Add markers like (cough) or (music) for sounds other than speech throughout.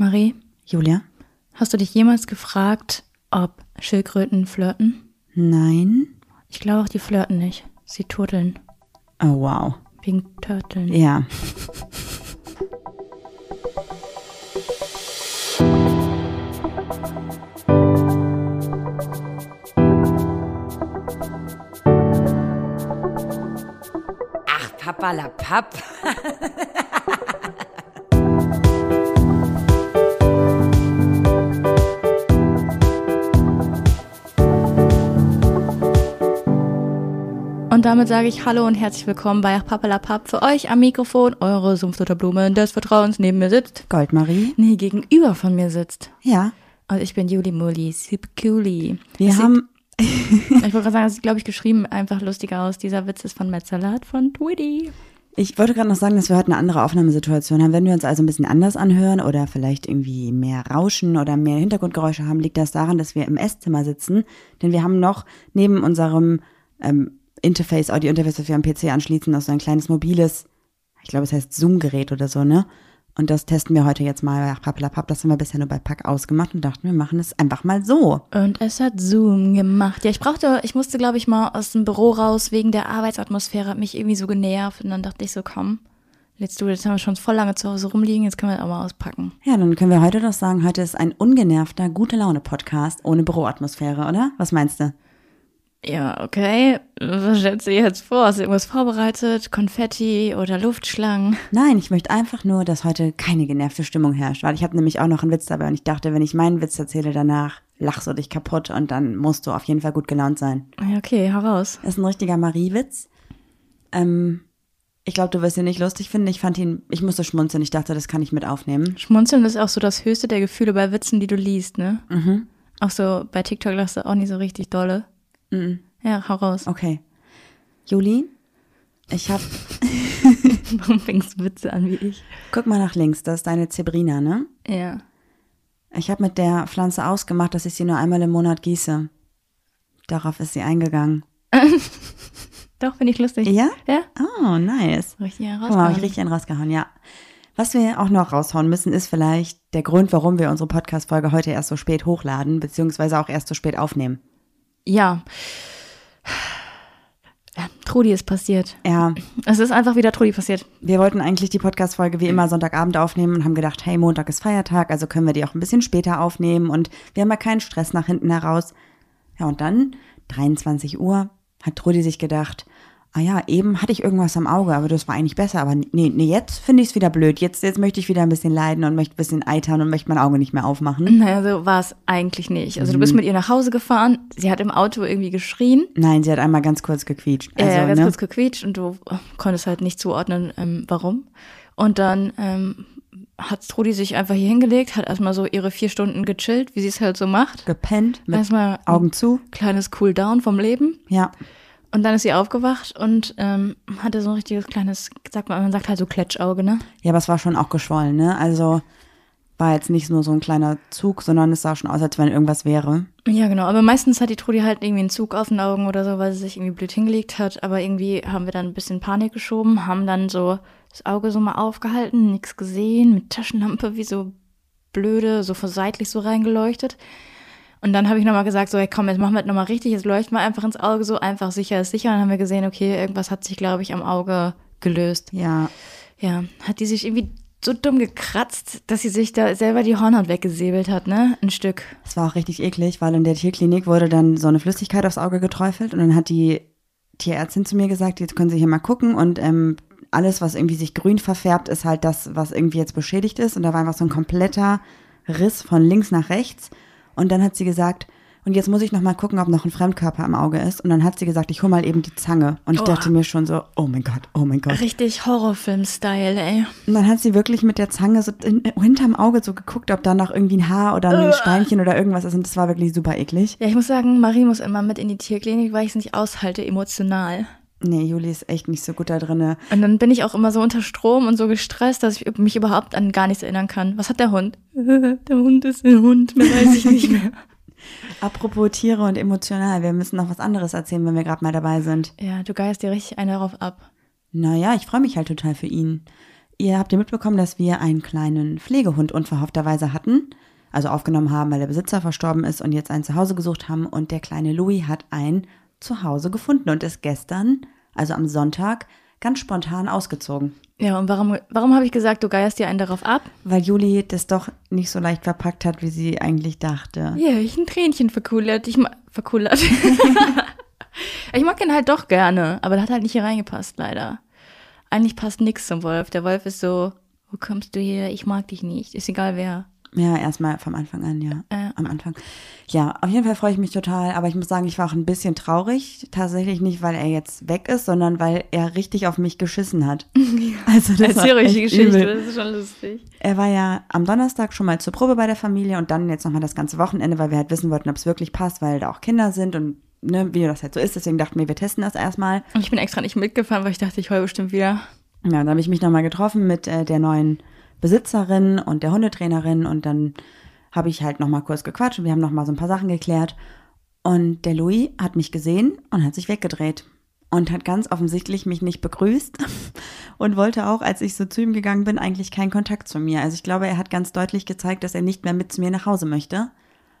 Marie, Julia? hast du dich jemals gefragt, ob Schildkröten flirten? Nein? Ich glaube auch, die flirten nicht. Sie turteln. Oh, wow. Wegen Turteln. Ja. Ach, Papa la Papp. (laughs) Und damit sage ich Hallo und herzlich willkommen bei Pappelapapp. Für euch am Mikrofon eure Sumpfdotterblume des Vertrauens neben mir sitzt. Goldmarie? Nee, gegenüber von mir sitzt. Ja. Und ich bin Juli Mulli, super coolie. Wir Das haben. (laughs) Ich wollte gerade sagen, das sieht, glaube ich, geschrieben einfach lustiger aus. Dieser Witz ist von Metzelat von Twitty. Ich wollte gerade noch sagen, dass wir heute eine andere Aufnahmesituation haben. Wenn wir uns also ein bisschen anders anhören oder vielleicht irgendwie mehr Rauschen oder mehr Hintergrundgeräusche haben, liegt das daran, dass wir im Esszimmer sitzen. Denn wir haben noch neben unserem ähm, Interface, Audio-Interface, wir am PC anschließen, noch so ein kleines mobiles, ich glaube, es heißt Zoom-Gerät oder so, ne? Und das testen wir heute jetzt mal bei Pappelapapp. Das haben wir bisher nur bei Pack ausgemacht und dachten, wir machen es einfach mal so. Und es hat Zoom gemacht. Ja, ich brauchte, ich musste, glaube ich, mal aus dem Büro raus wegen der Arbeitsatmosphäre, hat mich irgendwie so genervt. Und dann dachte ich so, komm, jetzt du, jetzt haben wir schon voll lange zu Hause rumliegen, jetzt können wir das auch mal auspacken. Ja, dann können wir heute doch sagen, heute ist ein ungenervter, gute Laune-Podcast ohne Büroatmosphäre, oder? Was meinst du? Ja, okay. Was stellst du dir jetzt vor? Hast du irgendwas vorbereitet? Konfetti oder Luftschlangen? Nein, ich möchte einfach nur, dass heute keine genervte Stimmung herrscht, weil ich habe nämlich auch noch einen Witz dabei und ich dachte, wenn ich meinen Witz erzähle danach, lachst du dich kaputt und dann musst du auf jeden Fall gut gelaunt sein. Ja, okay, heraus. Das ist ein richtiger Marie-Witz. Ähm, ich glaube, du wirst ihn nicht lustig finden. Ich fand ihn, ich musste schmunzeln. Ich dachte, das kann ich mit aufnehmen. Schmunzeln ist auch so das höchste der Gefühle bei Witzen, die du liest, ne? Mhm. Auch so bei TikTok lachst du auch nicht so richtig dolle. Mhm. Ja, hau raus. Okay. Juli, ich habe, (laughs) Warum fängst du Witze an wie ich? guck mal nach links, das ist deine Zebrina, ne? Ja. Ich habe mit der Pflanze ausgemacht, dass ich sie nur einmal im Monat gieße. Darauf ist sie eingegangen. (laughs) Doch, finde ich lustig. Ja? Ja? Oh, nice. Richtig Guck mal, habe ich herausgehauen. richtig einen rausgehauen, ja. Was wir auch noch raushauen müssen, ist vielleicht der Grund, warum wir unsere Podcast-Folge heute erst so spät hochladen, beziehungsweise auch erst so spät aufnehmen. Ja. ja. Trudi ist passiert. Ja, Es ist einfach wieder Trudi passiert. wir wollten eigentlich die Podcast-Folge wie immer Sonntagabend aufnehmen und haben gedacht, hey, Montag ist Feiertag, also können wir die auch ein bisschen später aufnehmen und wir haben ja keinen Stress nach hinten heraus. Ja, und dann, 23 Uhr, hat Trudi sich gedacht, ah ja, eben hatte ich irgendwas am Auge, aber das war eigentlich besser. Aber nee, nee jetzt finde ich es wieder blöd. Jetzt, jetzt möchte ich wieder ein bisschen leiden und möchte ein bisschen eitern und möchte mein Auge nicht mehr aufmachen. Naja, so war es eigentlich nicht. Also du bist mit ihr nach Hause gefahren, sie hat im Auto irgendwie geschrien. Nein, sie hat einmal ganz kurz gequietscht. Also, ja, ganz ne? kurz gequietscht und du konntest halt nicht zuordnen, ähm, warum. Und dann ähm, hat Trudi sich einfach hier hingelegt, hat erstmal so ihre vier Stunden gechillt, wie sie es halt so macht. gepennt, mit Erstmal Augen zu. kleines Cooldown vom Leben. Ja, Und dann ist sie aufgewacht und ähm, hatte so ein richtiges kleines, sagt man, man sagt halt so Kletschauge, ne? ja, aber es war schon auch geschwollen, ne? Also war jetzt nicht nur so ein kleiner Zug, sondern es sah schon aus, als wenn irgendwas wäre. Ja, genau. Aber meistens hat die Trudi halt irgendwie einen Zug auf den Augen oder so, weil sie sich irgendwie blöd hingelegt hat. Aber irgendwie haben wir dann ein bisschen Panik geschoben, haben dann so das Auge so mal aufgehalten, nichts gesehen, mit Taschenlampe wie so blöde, so seitlich so reingeleuchtet. Und dann habe ich nochmal gesagt, so, hey, komm, jetzt machen wir das nochmal richtig, jetzt leuchten wir einfach ins Auge, so einfach sicher ist sicher. Und dann haben wir gesehen, okay, irgendwas hat sich, glaube ich, am Auge gelöst. Ja, Ja, hat die sich irgendwie so dumm gekratzt, dass sie sich da selber die Hornhaut weggesäbelt hat, ne? Ein Stück. es war auch richtig eklig, weil in der Tierklinik wurde dann so eine Flüssigkeit aufs Auge geträufelt und dann hat die Tierärztin zu mir gesagt, jetzt können Sie hier mal gucken und ähm, alles, was irgendwie sich grün verfärbt, ist halt das, was irgendwie jetzt beschädigt ist und da war einfach so ein kompletter Riss von links nach rechts und dann hat sie gesagt, und jetzt muss ich noch mal gucken, ob noch ein Fremdkörper im Auge ist und dann hat sie gesagt, ich hol mal eben die Zange und ich Oh. dachte mir schon so, oh mein Gott, oh mein Gott. Richtig Horrorfilm-Style, ey. Und dann hat sie wirklich mit der Zange so in, hinterm Auge so geguckt, ob da noch irgendwie ein Haar oder ein Steinchen oder irgendwas ist. Und das war wirklich super eklig. Ja, ich muss sagen, Marie muss immer mit in die Tierklinik, weil ich es nicht aushalte, emotional. Nee, Juli ist echt nicht so gut da drinne. Und dann bin ich auch immer so unter Strom und so gestresst, dass ich mich überhaupt an gar nichts erinnern kann. Was hat der Hund? (laughs) Der Hund ist ein Hund, mehr weiß ich nicht mehr. (laughs) Apropos Tiere und emotional, wir müssen noch was anderes erzählen, wenn wir gerade mal dabei sind. Ja, du geist dir richtig einen darauf ab. Naja, ich freue mich halt total für ihn. ihr habt ja mitbekommen, dass wir einen kleinen Pflegehund unverhoffterweise hatten. Also aufgenommen haben, weil der Besitzer verstorben ist und jetzt ein Zuhause gesucht haben. Und der kleine Louis hat ein Zuhause gefunden und ist gestern, also am Sonntag, ganz spontan ausgezogen. Ja, und warum, warum habe ich gesagt, du geierst dir einen darauf ab? Weil Juli das doch nicht so leicht verpackt hat, wie sie eigentlich dachte. Ja, ich ein Tränchen verkullert. Ich verkullert. (laughs) ich mag ihn halt doch gerne, aber der hat halt nicht hier reingepasst, leider. Eigentlich passt nix zum Wolf. Der Wolf ist so, wo kommst du her? Ich mag dich nicht. Ist egal wer. Ja, erstmal vom Anfang an, ja. Äh. Am Anfang. Ja, auf jeden Fall freue ich mich total, aber ich muss sagen, ich war auch ein bisschen traurig. Tatsächlich nicht, weil er jetzt weg ist, sondern weil er richtig auf mich geschissen hat. (laughs) Also das Erzähl euch die Geschichte, übel. das ist schon lustig. Er war ja am Donnerstag schon mal zur Probe bei der Familie und dann jetzt nochmal das ganze Wochenende, weil wir halt wissen wollten, ob es wirklich passt, weil da auch Kinder sind und ne, wie das halt so ist. Deswegen dachten wir, wir testen das erstmal. Und ich bin extra nicht mitgefahren, weil ich dachte, ich heule bestimmt wieder. Ja, dann habe ich mich nochmal getroffen mit äh, der neuen Besitzerin und der Hundetrainerin und dann habe ich halt nochmal kurz gequatscht und wir haben nochmal so ein paar Sachen geklärt. Und der Louis hat mich gesehen und hat sich weggedreht und hat ganz offensichtlich mich nicht begrüßt (laughs) und wollte auch, als ich so zu ihm gegangen bin, eigentlich keinen Kontakt zu mir. Also ich glaube, er hat ganz deutlich gezeigt, dass er nicht mehr mit zu mir nach Hause möchte.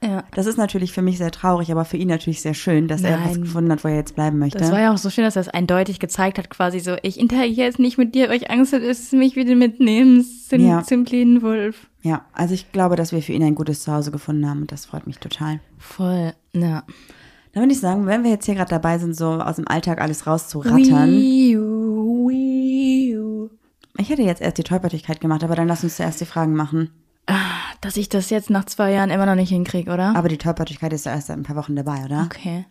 Ja. Das ist natürlich für mich sehr traurig, aber für ihn natürlich sehr schön, dass er was Nein. gefunden hat, wo er jetzt bleiben möchte. Das war ja auch so schön, dass er es eindeutig gezeigt hat, quasi so, ich interagiere jetzt nicht mit dir, weil ich Angst habe, dass du mich wieder mitnimmst, zum, Ja. zum kleinen Wolf. ja, also ich glaube, dass wir für ihn ein gutes Zuhause gefunden haben und das freut mich total. Voll, ja. Dann würde ich sagen, wenn wir jetzt hier gerade dabei sind, so aus dem Alltag alles rauszurattern. Wiu, wiu. Ich hätte jetzt erst die Tollpatschigkeit gemacht, aber dann lass uns zuerst die Fragen machen. Dass ich das jetzt nach zwei Jahren immer noch nicht hinkriege, oder? Aber die Tollpatschigkeit ist ja erst seit ein paar Wochen dabei, oder? Okay.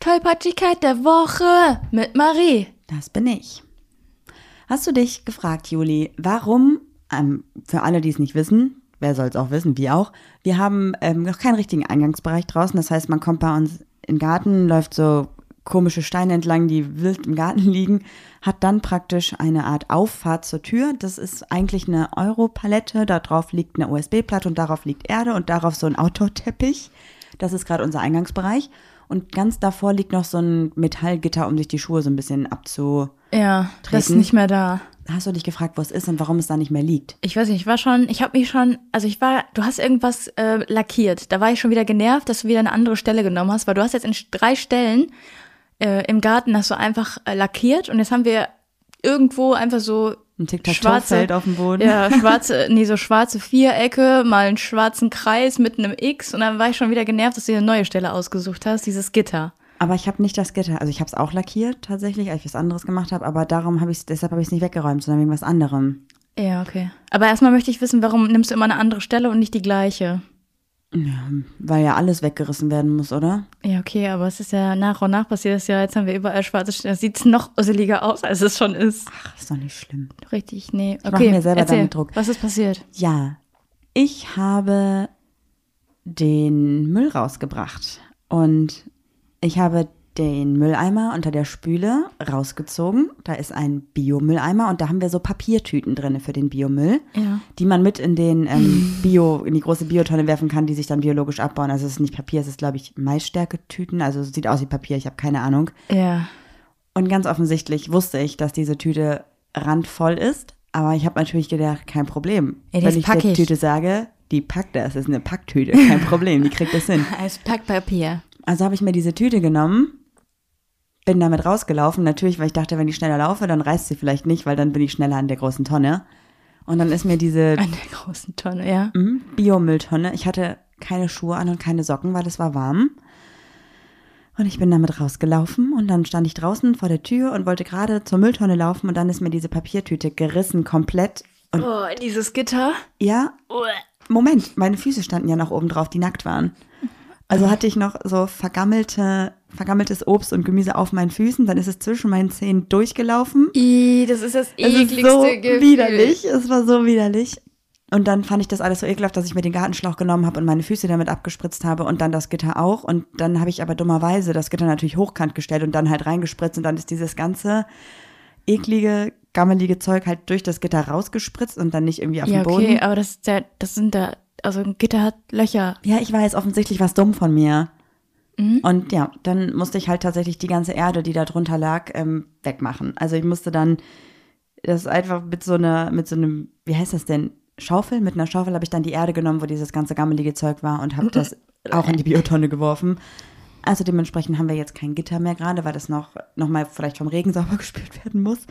Tollpatschigkeit der Woche mit Marie. Das bin ich. Hast du dich gefragt, Juli, warum, ähm, für alle, die es nicht wissen, wer soll es auch wissen, wie auch, wir haben ähm, noch keinen richtigen Eingangsbereich draußen. Das heißt, man kommt bei uns in den Garten, läuft so komische Steine entlang, die wild im Garten liegen, hat dann praktisch eine Art Auffahrt zur Tür. Das ist eigentlich eine Europalette, da drauf liegt eine USB-Platte und darauf liegt Erde und darauf so ein Outdoor-Teppich. Das ist gerade unser Eingangsbereich. Und ganz davor liegt noch so ein Metallgitter, um sich die Schuhe so ein bisschen abzu... Ja, das ist nicht mehr da. Hast du dich gefragt, wo es ist und warum es da nicht mehr liegt? Ich weiß nicht, ich war schon, ich habe mich schon, also ich war, du hast irgendwas äh, lackiert. Da war ich schon wieder genervt, dass du wieder eine andere Stelle genommen hast, weil du hast jetzt in drei Stellen äh, im Garten hast du einfach äh, lackiert und jetzt haben wir irgendwo einfach so Ein schwarze auf dem Boden. Ja, (laughs) schwarze, nee, so schwarze Vierecke, mal einen schwarzen Kreis mit einem X und dann war ich schon wieder genervt, dass du eine neue Stelle ausgesucht hast, dieses Gitter. Aber ich habe nicht das Gitter. Also ich habe es auch lackiert tatsächlich, als ich was anderes gemacht habe. Aber darum habe ich deshalb habe ich es nicht weggeräumt, sondern wegen was anderem. Ja, okay. Aber erstmal möchte ich wissen, warum nimmst du immer eine andere Stelle und nicht die gleiche? Weil ja alles weggerissen werden muss, oder? Ja, okay, aber es ist ja nach und nach passiert das ja. Jetzt haben wir überall schwarze Stellen. Sieht es noch usseliger aus, als es schon ist. Ach, ist doch nicht schlimm. Richtig, nee. mach Okay, mir selber erzähl, damit Druck. Was ist passiert? Ja, ich habe den Müll rausgebracht und ich habe den Mülleimer unter der Spüle rausgezogen. Da ist ein Biomülleimer und da haben wir so Papiertüten drin für den Biomüll, Ja. die man mit in den ähm, Bio, in die große Biotonne werfen kann, die sich dann biologisch abbauen. Also es ist nicht Papier, es ist glaube ich Maisstärke-Tüten. Also es sieht aus wie Papier, ich habe keine Ahnung. Ja. Und ganz offensichtlich wusste ich, dass diese Tüte randvoll ist. Aber ich habe natürlich gedacht, kein Problem. Ja, das Wenn ich der ich. Tüte sage, die packt das, ist eine Packtüte, (laughs) kein Problem, die kriegt das hin. (laughs) Als Packpapier. Also habe ich mir diese Tüte genommen, bin damit rausgelaufen, natürlich, weil ich dachte, wenn ich schneller laufe, dann reißt sie vielleicht nicht, weil dann bin ich schneller an der großen Tonne. Und dann ist mir diese An der großen Tonne, ja. Mhm, Biomülltonne. Ich hatte keine Schuhe an und keine Socken, weil es war warm. Und ich bin damit rausgelaufen und dann stand ich draußen vor der Tür und wollte gerade zur Mülltonne laufen und dann ist mir diese Papiertüte gerissen komplett. Und Oh, dieses Gitter. ja, Moment, meine Füße standen ja noch oben drauf, die nackt waren. Also hatte ich noch so vergammelte, vergammeltes Obst und Gemüse auf meinen Füßen, dann ist es zwischen meinen Zähnen durchgelaufen. I, das ist das Es ist ekligste so Gefühl. widerlich. Es war so widerlich. Und dann fand ich das alles so ekelhaft, dass ich mir den Gartenschlauch genommen habe und meine Füße damit abgespritzt habe und dann das Gitter auch. Und dann habe ich aber dummerweise das Gitter natürlich hochkant gestellt und dann halt reingespritzt und dann ist dieses ganze eklige, gammelige Zeug halt durch das Gitter rausgespritzt und dann nicht irgendwie auf Ja, dem Boden. okay, aber das ist ja, das sind da, also ein Gitter hat Löcher. Ja, ich weiß, offensichtlich was dumm von mir. Mhm. Und ja, dann musste ich halt tatsächlich die ganze Erde, die da drunter lag, ähm, wegmachen. Also ich musste dann Das einfach mit so einer, mit so einem, wie heißt das denn? Schaufel? Mit einer Schaufel habe ich dann die Erde genommen, wo dieses ganze gammelige Zeug war und habe das (laughs) auch in die Biotonne geworfen. Also dementsprechend haben wir jetzt kein Gitter mehr gerade, weil das noch, noch mal vielleicht vom Regen (laughs) sauber gespült werden muss.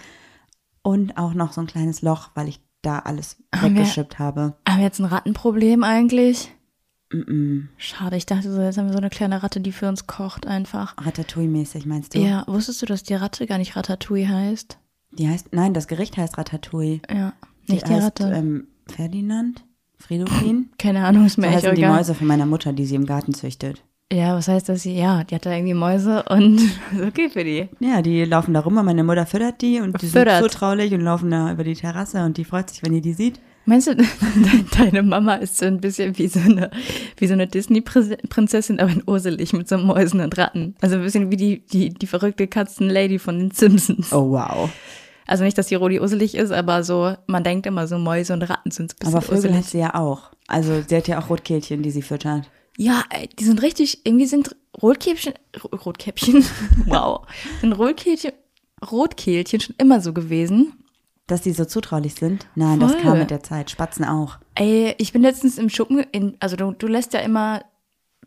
Und auch noch so ein kleines Loch, weil ich da alles Haben wir- weggeschippt habe. Haben wir jetzt ein Rattenproblem eigentlich? Mm Schade, ich dachte so, jetzt haben wir so eine kleine Ratte, die für uns kocht einfach. -mm. Ratatouille-mäßig meinst du? Ja, wusstest du, dass die Ratte gar nicht Ratatouille heißt? Die heißt, nein, das Gericht heißt Ratatouille. Ja, nicht die, heißt, Ratte. Ähm, Ferdinand? Fridolin? (laughs) Keine Ahnung, ist So mir echt heißen die. Mäuse von meiner Mutter, die sie im Garten züchtet. Ja, was heißt das? Ja, die hat da irgendwie Mäuse und (laughs) okay für die. Ja, die laufen da rum und meine Mutter füttert die und die Füttert. sind so traulich und laufen da über die Terrasse und die freut sich, wenn ihr die sieht. Meinst du, (laughs) deine Mama ist so ein bisschen wie so eine, wie so eine Disney-Prinzessin, aber in urselig mit so Mäusen und Ratten. Also ein bisschen wie die, die, die verrückte Katzenlady von den Simpsons. Oh wow. Also nicht, dass die Rodi urselig ist, aber so, man denkt immer so, Mäuse und Ratten sind ein bisschen Aber Vögel hat sie ja auch. Also sie hat ja auch Rotkehlchen, die sie füttert. Ja, die sind richtig, irgendwie sind Rotkäppchen, Ro- Rotkäppchen, (laughs) wow, sind Rotkehlchen, Rotkehlchen schon immer so gewesen. Dass die so zutraulich sind? Nein, das Voll. kam mit der Zeit. Spatzen auch. Ey, ich bin letztens im Schuppen, in, also du, du lässt ja immer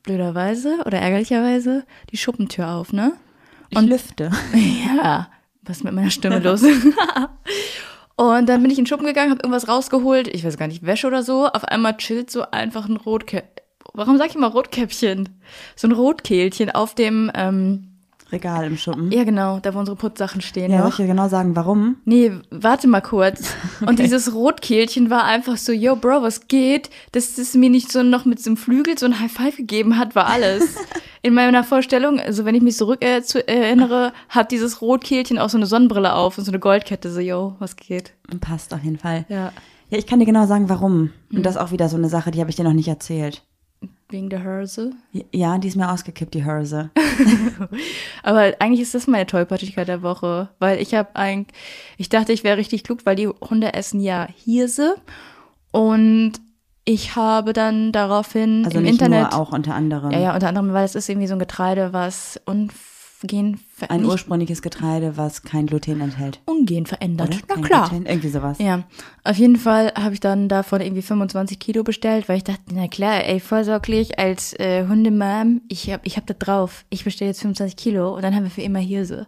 blöderweise oder ärgerlicherweise die Schuppentür auf, ne? Ich lüfte. (laughs) Ja, was ist mit meiner Stimme los? (laughs) Und dann bin ich in den Schuppen gegangen, habe irgendwas rausgeholt, ich weiß gar nicht, Wäsche oder so. Auf einmal chillt so einfach ein Rotkäppchen. Warum sag ich immer Rotkäppchen? So ein Rotkehlchen auf dem, ähm, Regal im Schuppen. ja genau, da wo unsere Putzsachen stehen Ja, noch. ich dir genau sagen, warum? Nee, warte mal kurz. (laughs) Und dieses Rotkehlchen war einfach so, yo, Bro, was geht? Dass es mir nicht so noch mit so einem Flügel so ein High Five gegeben hat, war alles. (laughs) In meiner Vorstellung, also wenn ich mich zurück äh, zu, erinnere, hat dieses Rotkehlchen auch so eine Sonnenbrille auf und so eine Goldkette, so, yo, was geht? Passt auf jeden Fall. Ja. Ja, ich kann dir genau sagen, warum. Mhm. Und das ist auch wieder so eine Sache, die habe ich dir noch nicht erzählt. Wegen der Hörse. Ja, die ist mir ausgekippt, die Hörse. (laughs) Aber eigentlich ist das meine Tollpatschigkeit der Woche, weil ich habe eigentlich, ich dachte, ich wäre richtig klug, weil die Hunde essen ja Hirse und ich habe dann daraufhin Also im nicht Internet nur, auch unter anderem. Ja, ja, unter anderem, weil es ist irgendwie so ein Getreide, was ungen Ein ursprüngliches Getreide, was kein Gluten enthält. ungen verändert. Oder? Na kein klar. Gluten, irgendwie sowas. Ja, auf jeden Fall habe ich dann davon irgendwie 25 Kilo bestellt, weil ich dachte, na klar, ey, vorsorglich als äh, Hundemam, ich hab, ich hab das drauf. Ich bestelle jetzt 25 Kilo und dann haben wir für immer Hirse.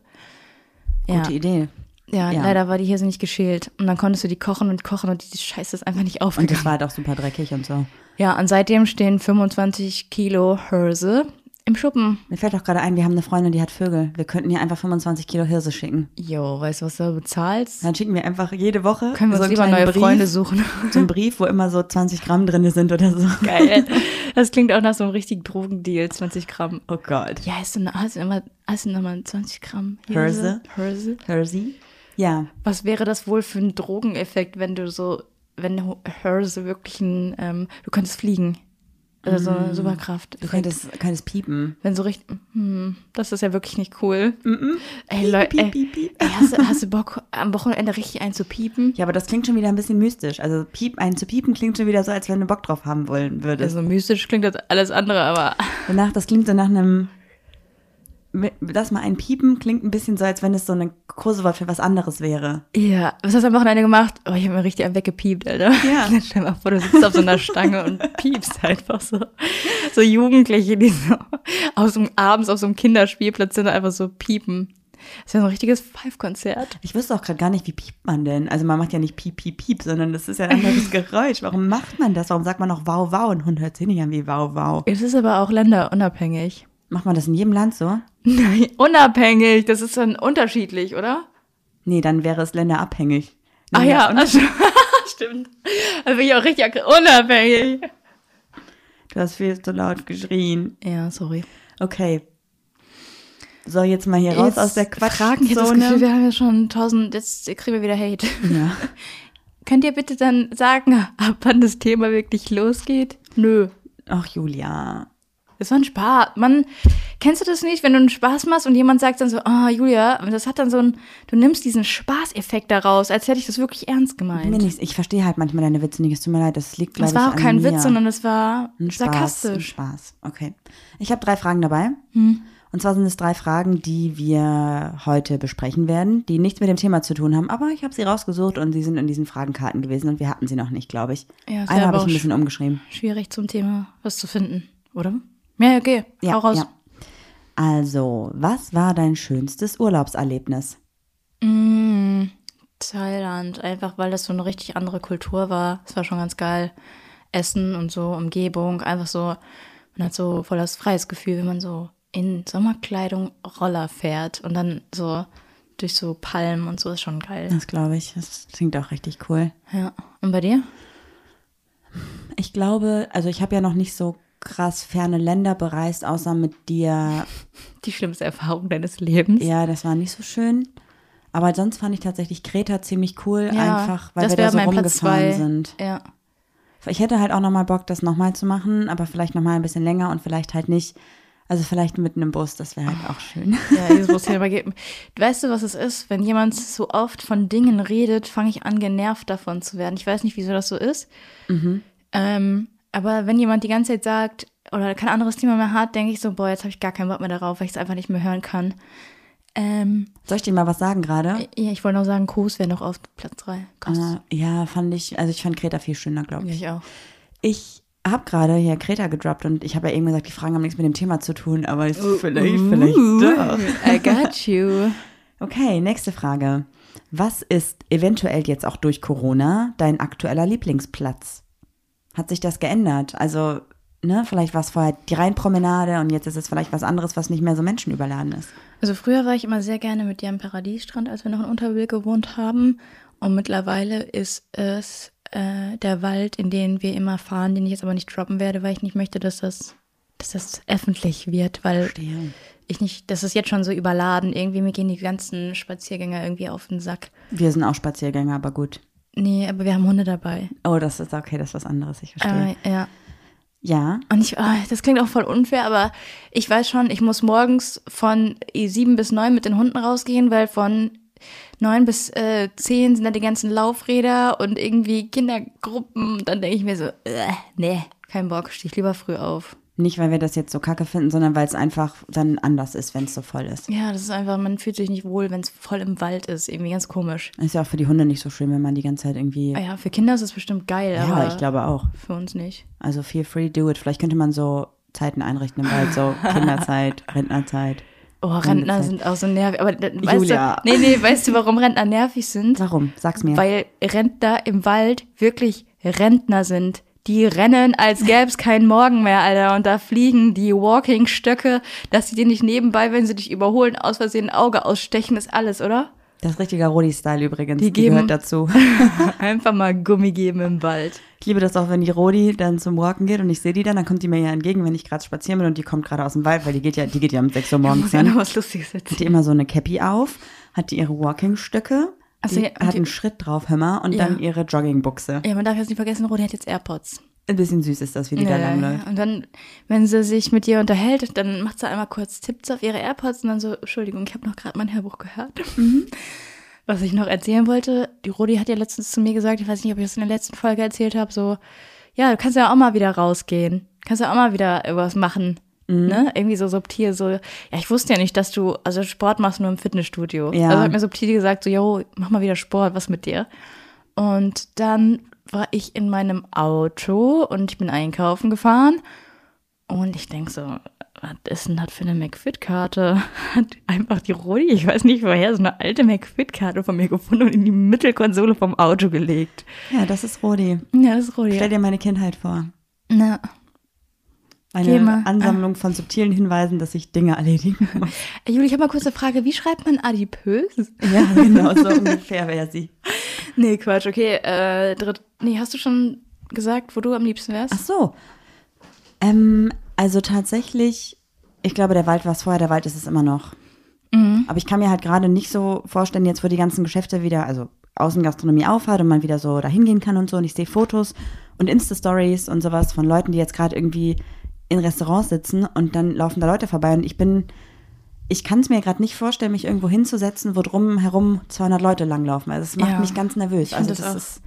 Ja, Gute Idee. ja, Ja. leider war die Hirse nicht geschält. Und dann konntest du die kochen und kochen und die Scheiße ist einfach nicht Und aufgegangen. das war halt auch super dreckig und so. Ja, und seitdem stehen 25 Kilo Hirse im Schuppen. Mir fällt auch gerade ein, wir haben eine Freundin, die hat Vögel. Wir könnten ihr einfach 25 Kilo Hirse schicken. Jo, weißt du, was du bezahlst? Dann schicken wir einfach jede Woche Können wir so uns lieber neue Brief, Freunde suchen. So einen Brief, wo immer so 20 Gramm drin sind oder so. Geil. (laughs) Das klingt auch nach so einem richtigen Drogendeal, 20 Gramm. Oh Gott. Ja, hast du, hast du, immer, hast du nochmal 20 Gramm Hirse? Hirse? Hirse? Ja. Was wäre das wohl für ein Drogeneffekt, wenn du so, wenn Hirse wirklich ein, ähm, du könntest fliegen. Also so eine Superkraft. Mm. Du könntest, könntest piepen. Wenn so richtig, hm, das ist ja wirklich nicht cool. Mm Ey, Leute, piep, piep, piep. ey, hast, du, hast du Bock, (laughs) am Wochenende richtig einzupiepen? Ja, aber das klingt schon wieder ein bisschen mystisch. Also piep, einen zu piepen klingt schon wieder so, als wenn du Bock drauf haben wollen würdest. Also mystisch klingt das alles andere, aber Danach, das klingt so nach einem. Lass mal ein Piepen klingt ein bisschen so, als wenn es so eine Kurswort für was anderes wäre. Ja, was hast du am Wochenende gemacht? Oh, ich habe mir richtig am weggepiept, Alter. Ja. (laughs) Stell dir mal vor, du sitzt auf so einer Stange und piepst einfach so. So Jugendliche, die so aus dem, abends auf so einem Kinderspielplatz sind und einfach so piepen. Das ist ja so ein richtiges Five-Konzert. Ich wüsste auch gerade gar nicht, wie piept man denn? Also man macht ja nicht piep, piep, piep, sondern das ist ja ein anderes (laughs) Geräusch. Warum macht man das? Warum sagt man auch wow, wow? Ein Hund hört sich nicht an wie wow, wow. Es ist aber auch länderunabhängig. Macht man das in jedem Land so? Nein, unabhängig. Das ist dann unterschiedlich, oder? Nee, dann wäre es länderabhängig. Ach ja, also, (laughs) stimmt. Da bin ich auch richtig unabhängig. du hast viel zu laut geschrien. Ja, sorry. Okay. So, jetzt mal hier raus Jetzt aus der Fragen, ich habe das Gefühl, Quatschzone. wir haben ja schon tausend, jetzt kriegen wir wieder Hate. Ja. (laughs) Könnt ihr bitte dann sagen, ab wann das Thema wirklich losgeht? Nö. Ach, Julia. Das war ein Spaß. Man, kennst du das nicht, wenn du einen Spaß machst und jemand sagt dann so, ah, Julia, und das hat dann so ein, du nimmst diesen Spaßeffekt daraus, als hätte ich das wirklich ernst Mir gemeint. nicht, ich verstehe halt manchmal deine Witze nicht. Es tut mir leid, das liegt, glaube ich, war auch an kein mir. Witz, sondern es war ein Spaß, ein sarkastisch. Spaß. Okay. Ich habe drei Fragen dabei. Hm. Und zwar sind es drei Fragen, die wir heute besprechen werden, die nichts mit dem Thema zu tun haben. Aber ich habe sie rausgesucht und sie sind in diesen Fragenkarten gewesen und wir hatten sie noch nicht, glaube ich. Ja, Eine habe ich ein bisschen umgeschrieben. Schwierig zum Thema was zu finden, oder? Ja, okay. Hau raus. ja. Also, was war dein schönstes Urlaubserlebnis? Mm, Thailand, einfach weil das so eine richtig andere Kultur war. Es war schon ganz geil. Essen und so, Umgebung, einfach so, man hat so voll das freies Gefühl, wenn man so in Sommerkleidung Roller fährt und dann so durch so Palmen und so ist schon geil. Das glaube ich. Das klingt auch richtig cool. Ja. Und bei dir? Ich glaube, also ich habe ja noch nicht so krass ferne Länder bereist, außer mit dir. Die schlimmste Erfahrung deines Lebens. Ja, das war nicht so schön. Aber sonst fand ich tatsächlich Kreta ziemlich cool, Ja, einfach weil wir da so rumgefahren sind. Ja. Ich hätte halt auch nochmal Bock, das nochmal zu machen, aber vielleicht nochmal ein bisschen länger und vielleicht halt nicht. Also vielleicht mit einem Bus, das wäre halt auch schön. Ja, dieses Busthema geht. Weißt du, was es ist? Wenn jemand so oft von Dingen redet, fange ich an, genervt davon zu werden. Ich weiß nicht, wieso das so ist. Ähm, aber wenn jemand die ganze Zeit sagt oder kein anderes Thema mehr hat, denke ich so, boah, jetzt habe ich gar keinen Bock mehr darauf, weil ich es einfach nicht mehr hören kann. Ähm, Soll ich dir mal was sagen gerade? ja, ich wollte noch sagen, Kurs wäre noch auf Platz drei. Krass. Äh, ja, fand ich, also ich fand Kreta viel schöner, glaube Ja, ich. ich auch. Ich habe gerade hier Kreta gedroppt und ich habe ja eben gesagt, die Fragen haben nichts mit dem Thema zu tun, aber es Uh, vielleicht, vielleicht doch. I got you. (laughs) Okay, nächste Frage. Was ist eventuell jetzt auch durch Corona dein aktueller Lieblingsplatz? Hat sich das geändert? Also, ne, vielleicht war es vorher die Rheinpromenade und jetzt ist es vielleicht was anderes, was nicht mehr so menschenüberladen ist. Also früher war ich immer sehr gerne mit dir am Paradiesstrand, als wir noch in Unterwil gewohnt haben. Und mittlerweile ist es äh, der Wald, in den wir immer fahren, den ich jetzt aber nicht droppen werde, weil ich nicht möchte, dass das, dass das öffentlich wird, weil Verstehe. ich nicht, das ist jetzt schon so überladen. Irgendwie mir gehen die ganzen Spaziergänger irgendwie auf den Sack. Wir sind auch Spaziergänger, aber gut. Nee, aber wir haben Hunde dabei. Oh, das ist okay, das ist was anderes, ich verstehe. Äh, ja. ja, Und ich, ah, das klingt auch voll unfair, aber ich weiß schon, ich muss morgens von sieben bis neun mit den Hunden rausgehen, weil von neun bis äh, zehn sind da die ganzen Laufräder und irgendwie Kindergruppen. Dann denke ich mir so, äh, nee, kein Bock, steh ich lieber früh auf. Nicht, weil wir das jetzt so kacke finden, sondern weil es einfach dann anders ist, wenn es so voll ist. Ja, das ist einfach, man fühlt sich nicht wohl, wenn es voll im Wald ist. Irgendwie ganz komisch. Ist ja auch für die Hunde nicht so schön, wenn man die ganze Zeit irgendwie. Ah ja, für Kinder ist es bestimmt geil, Ja, aber ich glaube auch. für uns nicht. Also feel free, do it. Vielleicht könnte man so Zeiten einrichten im Wald, so (laughs) Kinderzeit, Rentnerzeit. Oh, Rentner sind auch so nervig. Aber weißt Julia. du, nee, nee, weißt du, warum Rentner nervig sind? Warum? Sag's mir. Weil Rentner im Wald wirklich Rentner sind. Die rennen, als gäbe es keinen Morgen mehr, Alter. Und da fliegen die Walking-Stöcke, dass sie dir nicht nebenbei, wenn sie dich überholen, aus Versehen ein Auge ausstechen, ist alles, oder? das ist richtiger Rodi-Style übrigens. Die, Die geben- gehört dazu. (laughs) Einfach mal Gummi geben im Wald. Ich liebe das auch, wenn die Rodi dann zum Walken geht und ich sehe die dann, dann kommt die mir ja entgegen, wenn ich gerade spazieren bin und die kommt gerade aus dem Wald, weil die geht ja, die geht ja um 6 Uhr morgens Muss ja hin. (laughs) was Lustiges Hat die immer so eine Cappy auf, hat die ihre Walking-Stöcke, Ach so, die ja, hat die- einen Schritt drauf, hör mal, und Ja. dann ihre Joggingbuchse. Ja, man darf jetzt nicht vergessen, Rodi hat jetzt AirPods. Ein bisschen süß ist das, wie die da Ja, langläuft. Und dann, wenn sie sich mit dir unterhält, dann macht sie einmal kurz Tipps auf ihre AirPods und dann so, Entschuldigung, ich habe noch gerade mein Hörbuch gehört. Mhm. (laughs) Was ich noch erzählen wollte, die Rodi hat ja letztens zu mir gesagt, ich weiß nicht, ob ich das in der letzten Folge erzählt habe, so, ja, du kannst ja auch mal wieder rausgehen. Kannst ja auch mal wieder irgendwas machen. Mhm. Ne? Irgendwie so subtil, so, ja, ich wusste ja nicht, dass du, also Sport machst nur im Fitnessstudio. Ja. Also hat mir subtil gesagt, so, yo, mach mal wieder Sport, was mit dir? Und dann war ich in meinem Auto und ich bin einkaufen gefahren und ich denk so, was ist denn das für eine McFit-Karte? (laughs) Hat einfach die Rodi, ich weiß nicht woher, so eine alte McFit-Karte von mir gefunden und in die Mittelkonsole vom Auto gelegt. Ja, das ist Rodi. Ja, das ist Rodi. Stell dir meine Kindheit vor. Na, Eine mal. Ansammlung von subtilen Hinweisen, dass ich Dinge erledigen (laughs) muss. Juli, ich habe mal kurz eine Frage. Wie schreibt man adipös? Ja, genau, so ungefähr wäre sie. (laughs) Nee, Quatsch. Okay, äh, dritt, nee, hast du schon gesagt, wo du am liebsten wärst? Ach so. Ähm, also tatsächlich, ich glaube, der Wald war es vorher, der Wald ist es immer noch. Aber ich kann mir halt gerade nicht so vorstellen, jetzt wo die ganzen Geschäfte wieder, also Außengastronomie aufhat und man wieder so dahin gehen kann und so und ich sehe Fotos und Insta-Stories und sowas von Leuten, die jetzt gerade irgendwie in Restaurants sitzen und dann laufen da Leute vorbei und ich bin, ich kann es mir gerade nicht vorstellen, mich irgendwo hinzusetzen, wo drum herum 200 Leute langlaufen. Also es macht Ja. mich ganz nervös. Ich Also das das auch. ist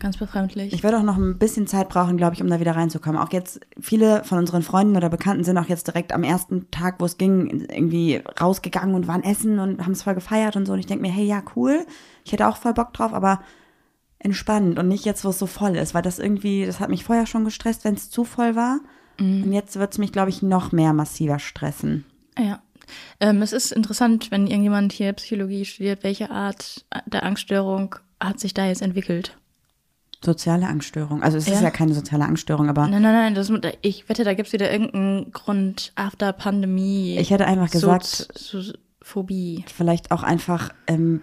ganz befremdlich. Ich würde auch noch ein bisschen Zeit brauchen, glaube ich, um da wieder reinzukommen. Auch jetzt, viele von unseren Freunden oder Bekannten sind auch jetzt direkt am ersten Tag, wo es ging, irgendwie rausgegangen und waren essen und haben es voll gefeiert und so. Und ich denke mir, hey, ja, cool. Ich hätte auch voll Bock drauf, aber entspannt und nicht jetzt, wo es so voll ist, weil das irgendwie, das hat mich vorher schon gestresst, wenn es zu voll war. Und jetzt wird es mich, glaube ich, noch mehr massiver stressen. Ja. Ähm, es ist interessant, wenn irgendjemand hier Psychologie studiert, welche Art der Angststörung hat sich da jetzt entwickelt? Soziale Angststörung. Also es ist Ja. ja keine soziale Angststörung, aber Nein, nein, nein, das, ich wette, da gibt es wieder irgendeinen Grund after Pandemie. ich hätte einfach gesagt, Phobie. vielleicht auch einfach, ähm,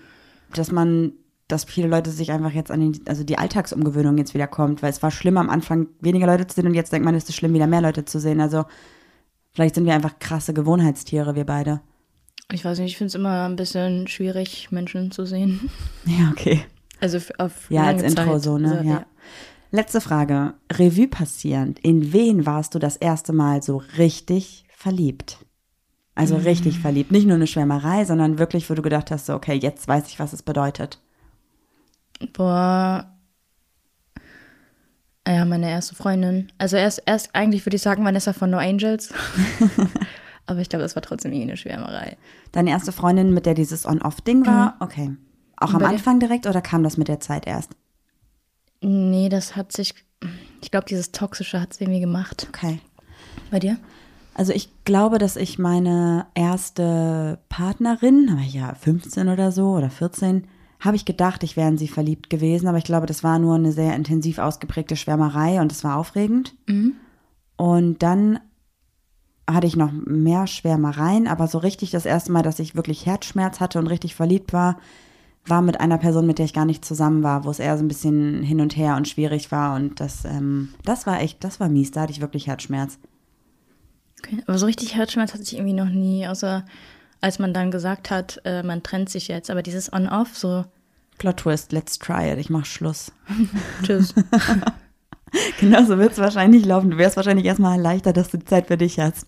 dass man, dass viele Leute sich einfach jetzt an den, also die Alltagsumgewöhnung jetzt wieder kommt, weil es war schlimm am Anfang weniger Leute zu sehen und jetzt denkt man, es ist schlimm, wieder mehr Leute zu sehen. Also vielleicht sind wir einfach krasse Gewohnheitstiere, wir beide. Ich weiß nicht, ich finde es immer ein bisschen schwierig, Menschen zu sehen. (laughs) Ja, okay. Also auf Ja, als lange Intro Zeit. so, ne? ja. Letzte Frage. Revue passierend. In wen warst du das erste Mal so richtig verliebt? Also Mm. richtig verliebt. Nicht nur eine Schwärmerei, sondern wirklich, wo du gedacht hast, so, okay, jetzt weiß ich, was es bedeutet. Boah. Ja, meine erste Freundin. Also erst, erst eigentlich würde ich sagen Vanessa von No Angels. (laughs) Aber ich glaube, das war trotzdem eh eine Schwärmerei. Deine erste Freundin, mit der dieses On-Off-Ding war? Okay. Auch am Mhm. Bei Anfang direkt oder kam das mit der Zeit erst? Nee, das hat sich. Ich glaube, dieses Toxische hat es irgendwie gemacht. Okay. Bei dir? Also ich glaube, dass ich meine erste Partnerin, da war ich ja 15 oder so oder 14, habe ich gedacht, ich wäre in sie verliebt gewesen, aber ich glaube, das war nur eine sehr intensiv ausgeprägte Schwärmerei und es war aufregend. Und dann hatte ich noch mehr Schwärmereien, aber so richtig das erste Mal, dass ich wirklich Herzschmerz hatte und richtig verliebt war, war mit einer Person, mit der ich gar nicht zusammen war, wo es eher so ein bisschen hin und her und schwierig war und das, ähm, das war echt, das war mies, da hatte ich wirklich Herzschmerz. Okay. Aber so richtig Herzschmerz hatte ich irgendwie noch nie, außer als man dann gesagt hat, äh, man trennt sich jetzt. Aber dieses On-Off, so, Plot Twist, let's try it, ich mach Schluss. (laughs) tschüss. (laughs) Genau so wird es wahrscheinlich laufen. Du wärst wahrscheinlich erstmal erleichtert, dass du die Zeit für dich hast.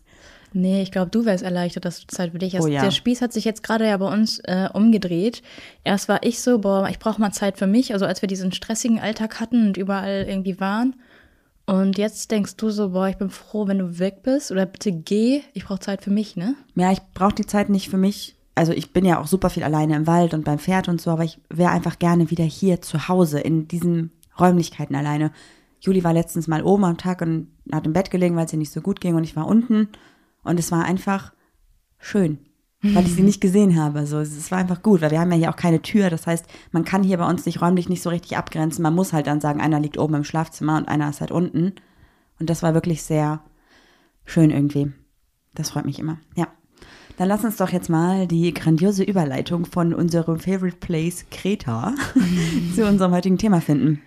Nee, ich glaube, du wärst erleichtert, dass du Zeit für dich hast. Oh ja. Der Spieß hat sich jetzt gerade ja bei uns äh, umgedreht. Erst war ich so, boah, ich brauche mal Zeit für mich. Also als wir diesen stressigen Alltag hatten und überall irgendwie waren. Und jetzt denkst du so, boah, ich bin froh, wenn du weg bist. Oder bitte geh, ich brauche Zeit für mich, ne? Ja, ich brauche die Zeit nicht für mich. Also ich bin ja auch super viel alleine im Wald und beim Pferd und so, aber ich wäre einfach gerne wieder hier zu Hause in diesen Räumlichkeiten alleine. Juli war letztens mal oben am Tag und hat im Bett gelegen, weil es ihr nicht so gut ging und ich war unten und es war einfach schön, weil ich sie nicht gesehen habe. So, es war einfach gut, weil wir haben ja hier auch keine Tür. Das heißt, man kann hier bei uns sich räumlich nicht so richtig abgrenzen. Man muss halt dann sagen, einer liegt oben im Schlafzimmer und einer ist halt unten. Und das war wirklich sehr schön irgendwie. Das freut mich immer. Ja. Dann lass uns doch jetzt mal die grandiose Überleitung von unserem Favorite Place Kreta (laughs) zu unserem heutigen Thema finden.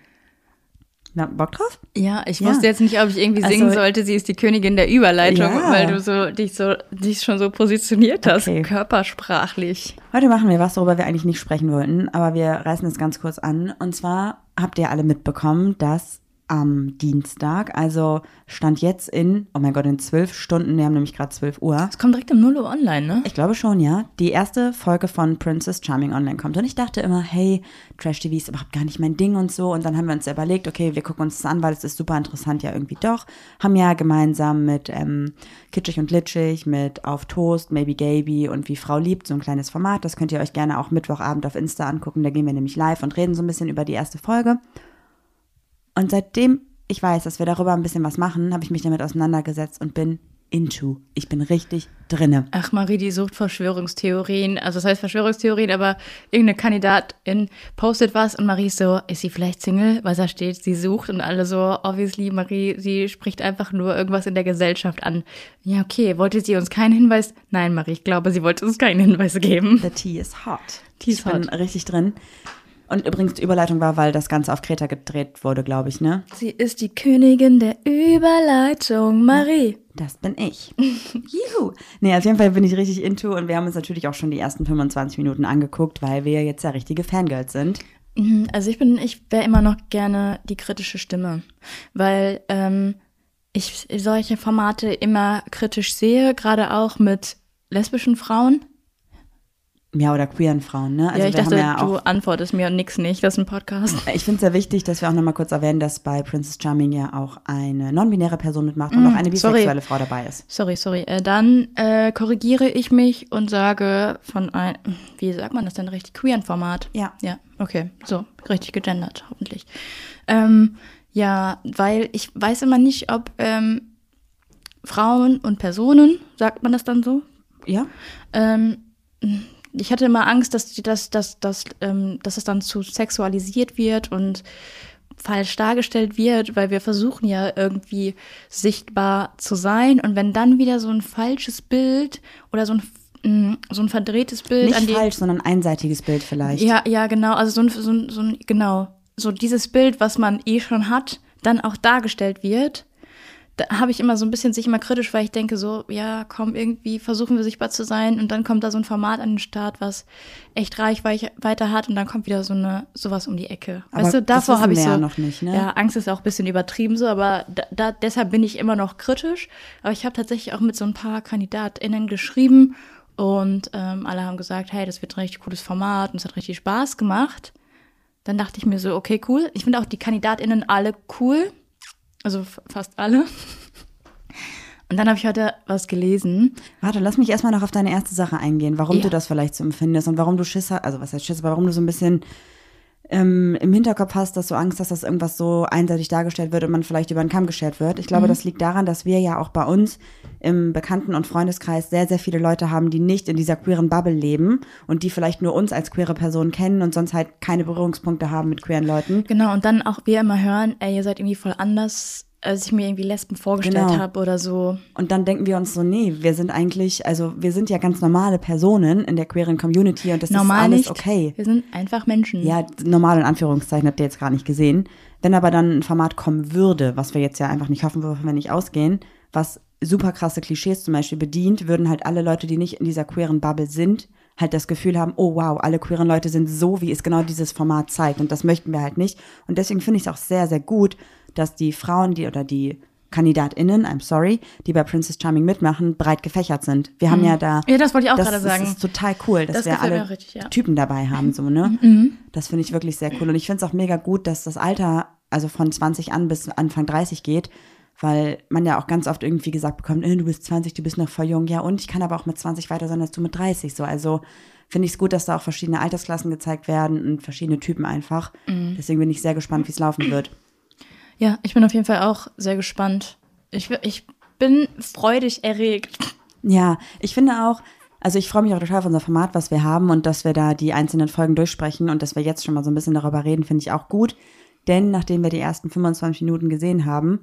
Na, Bock drauf? Ja, ich Ja. wusste jetzt nicht, ob ich irgendwie singen Also- sollte, sie ist die Königin der Überleitung, Ja. weil du so dich so dich schon so positioniert hast, Okay. körpersprachlich. Heute machen wir was, worüber wir eigentlich nicht sprechen wollten, aber wir reißen es ganz kurz an. Und zwar habt ihr alle mitbekommen, dass am Dienstag, also stand jetzt in, oh mein Gott, in zwölf Stunden, wir haben nämlich gerade 12 Uhr. Es kommt direkt um 0 Uhr online, ne? Ich glaube schon, ja. Die erste Folge von Princess Charming online kommt. Und ich dachte immer, hey, Trash TV ist überhaupt gar nicht mein Ding und so. Und dann haben wir uns überlegt, okay, wir gucken uns das an, weil es ist super interessant ja irgendwie doch. Haben ja gemeinsam mit ähm, Kitschig und Litschig, mit Auf Toast, Maybe Gaby und Wie Frau liebt, so ein kleines Format. Das könnt ihr euch gerne auch Mittwochabend auf Insta angucken. Da gehen wir nämlich live und reden so ein bisschen über die erste Folge. Und seitdem ich weiß, dass wir darüber ein bisschen was machen, habe ich mich damit auseinandergesetzt und bin into. Ich bin richtig drinne. Ach, Marie, die sucht Verschwörungstheorien. Also das heißt Verschwörungstheorien, aber irgendeine Kandidatin postet was und Marie ist so, ist sie vielleicht Single? Weil da steht, sie sucht und alle so, obviously, Marie, sie spricht einfach nur irgendwas in der Gesellschaft an. Ja, okay, wollte sie uns keinen Hinweis? Nein, Marie, ich glaube, sie wollte uns keinen Hinweis geben. The tea is hot. Tea is ich bin hot. richtig drin. Und übrigens, die Überleitung war, weil das Ganze auf Kreta gedreht wurde, glaube ich, ne? Sie ist die Königin der Überleitung, Marie. Das bin ich. (laughs) Juhu. Nee, auf jeden Fall bin ich richtig into und wir haben uns natürlich auch schon die ersten 25 Minuten angeguckt, weil wir jetzt ja richtige Fangirls sind. Mhm, Also ich bin, ich wäre immer noch gerne die kritische Stimme, weil ähm, ich solche Formate immer kritisch sehe, gerade auch mit lesbischen Frauen. Ja, oder queeren Frauen, ne? Also ja, ich dachte, ja du auch, antwortest mir und nix nicht. Das ist ein Podcast. (laughs) ich finde es sehr wichtig, dass wir auch nochmal kurz erwähnen, dass bei Princess Charming ja auch eine non-binäre Person mitmacht und auch eine Mm, sorry. bisexuelle Frau dabei ist. Sorry, sorry. Äh, dann äh, korrigiere ich mich und sage von ein, wie sagt man das denn richtig? Queeren Format. Ja. Ja, okay. So, richtig gegendert, hoffentlich. Ähm, ja, weil ich weiß immer nicht, ob ähm, Frauen und Personen, sagt man das dann so? Ja? Ähm, ich hatte immer Angst, dass, dass, dass, dass, ähm, dass es dann zu sexualisiert wird und falsch dargestellt wird, weil wir versuchen ja irgendwie sichtbar zu sein. Und wenn dann wieder so ein falsches Bild oder so ein, mm, so ein verdrehtes Bild Nicht die. falsch, sondern einseitiges Bild vielleicht. Ja, ja, genau. Also so ein, so ein, so ein, genau. So dieses Bild, was man eh schon hat, dann auch dargestellt wird. Da habe ich immer so ein bisschen sich immer kritisch, weil ich denke so, ja, komm, irgendwie versuchen wir sichtbar zu sein und dann kommt da so ein Format an den Start, was echt Reichweite hat und dann kommt wieder so eine sowas um die Ecke. Aber weißt du, davor habe ich so ja noch nicht, ne? Ja, Angst ist auch ein bisschen übertrieben so, aber da, da deshalb bin ich immer noch kritisch, aber ich habe tatsächlich auch mit so ein paar KandidatInnen geschrieben und ähm, alle haben gesagt, hey, das wird ein richtig cooles Format und es hat richtig Spaß gemacht. Dann dachte ich mir so, okay, cool. Ich finde auch die KandidatInnen alle cool. Also fast alle. Und dann habe ich heute was gelesen. Warte, lass mich erstmal noch auf deine erste Sache eingehen, warum Ja. du das vielleicht so empfindest und warum du Schiss hast, also was heißt Schiss, aber warum du so ein bisschen ähm, im Hinterkopf hast, dass du Angst hast, dass irgendwas so einseitig dargestellt wird und man vielleicht über den Kamm geschert wird. Ich Mhm. glaube, das liegt daran, dass wir ja auch bei uns im Bekannten- und Freundeskreis sehr, sehr viele Leute haben, die nicht in dieser queeren Bubble leben und die vielleicht nur uns als queere Person kennen und sonst halt keine Berührungspunkte haben mit queeren Leuten. Genau, und dann auch wir immer hören, ey, ihr seid irgendwie voll anders, als ich mir irgendwie Lesben vorgestellt Genau. habe oder so. Und dann denken wir uns so, nee, wir sind eigentlich, also wir sind ja ganz normale Personen in der queeren Community und das Normal ist alles nicht. okay. Wir sind einfach Menschen. Ja, normal in Anführungszeichen habt ihr jetzt gar nicht gesehen. Wenn aber dann ein Format kommen würde, was wir jetzt ja einfach nicht hoffen, wovon wir nicht ausgehen, was super krasse Klischees zum Beispiel bedient, würden halt alle Leute, die nicht in dieser queeren Bubble sind, halt das Gefühl haben, oh wow, alle queeren Leute sind so, wie es genau dieses Format zeigt. Und das möchten wir halt nicht. Und deswegen finde ich es auch sehr, sehr gut, dass die Frauen, die oder die KandidatInnen, I'm sorry, die bei Princess Charming mitmachen, breit gefächert sind. Wir haben ja da. Mhm. Ja, das wollte ich auch das gerade sagen. ist total cool, dass Das wir alle richtig, ja. Mhm. Typen dabei haben, so, ne? Das finde ich wirklich sehr cool. Und ich finde es auch mega gut, dass das Alter also von 20 an bis Anfang 30 geht, weil man ja auch ganz oft irgendwie gesagt bekommt, äh, du bist 20, du bist noch voll jung. Ja, und ich kann aber auch mit 20 weiter sein als du mit 30. So, also finde ich es gut, dass da auch verschiedene Altersklassen gezeigt werden und verschiedene Typen einfach. Mhm. Deswegen bin ich sehr gespannt, wie es laufen wird. Ja, ich bin auf jeden Fall auch sehr gespannt. Ich, ich bin freudig erregt. Ja, ich finde auch, also ich freue mich auch total auf unser Format, was wir haben und dass wir da die einzelnen Folgen durchsprechen und dass wir jetzt schon mal so ein bisschen darüber reden, finde ich auch gut. Denn nachdem wir die ersten 25 Minuten gesehen haben,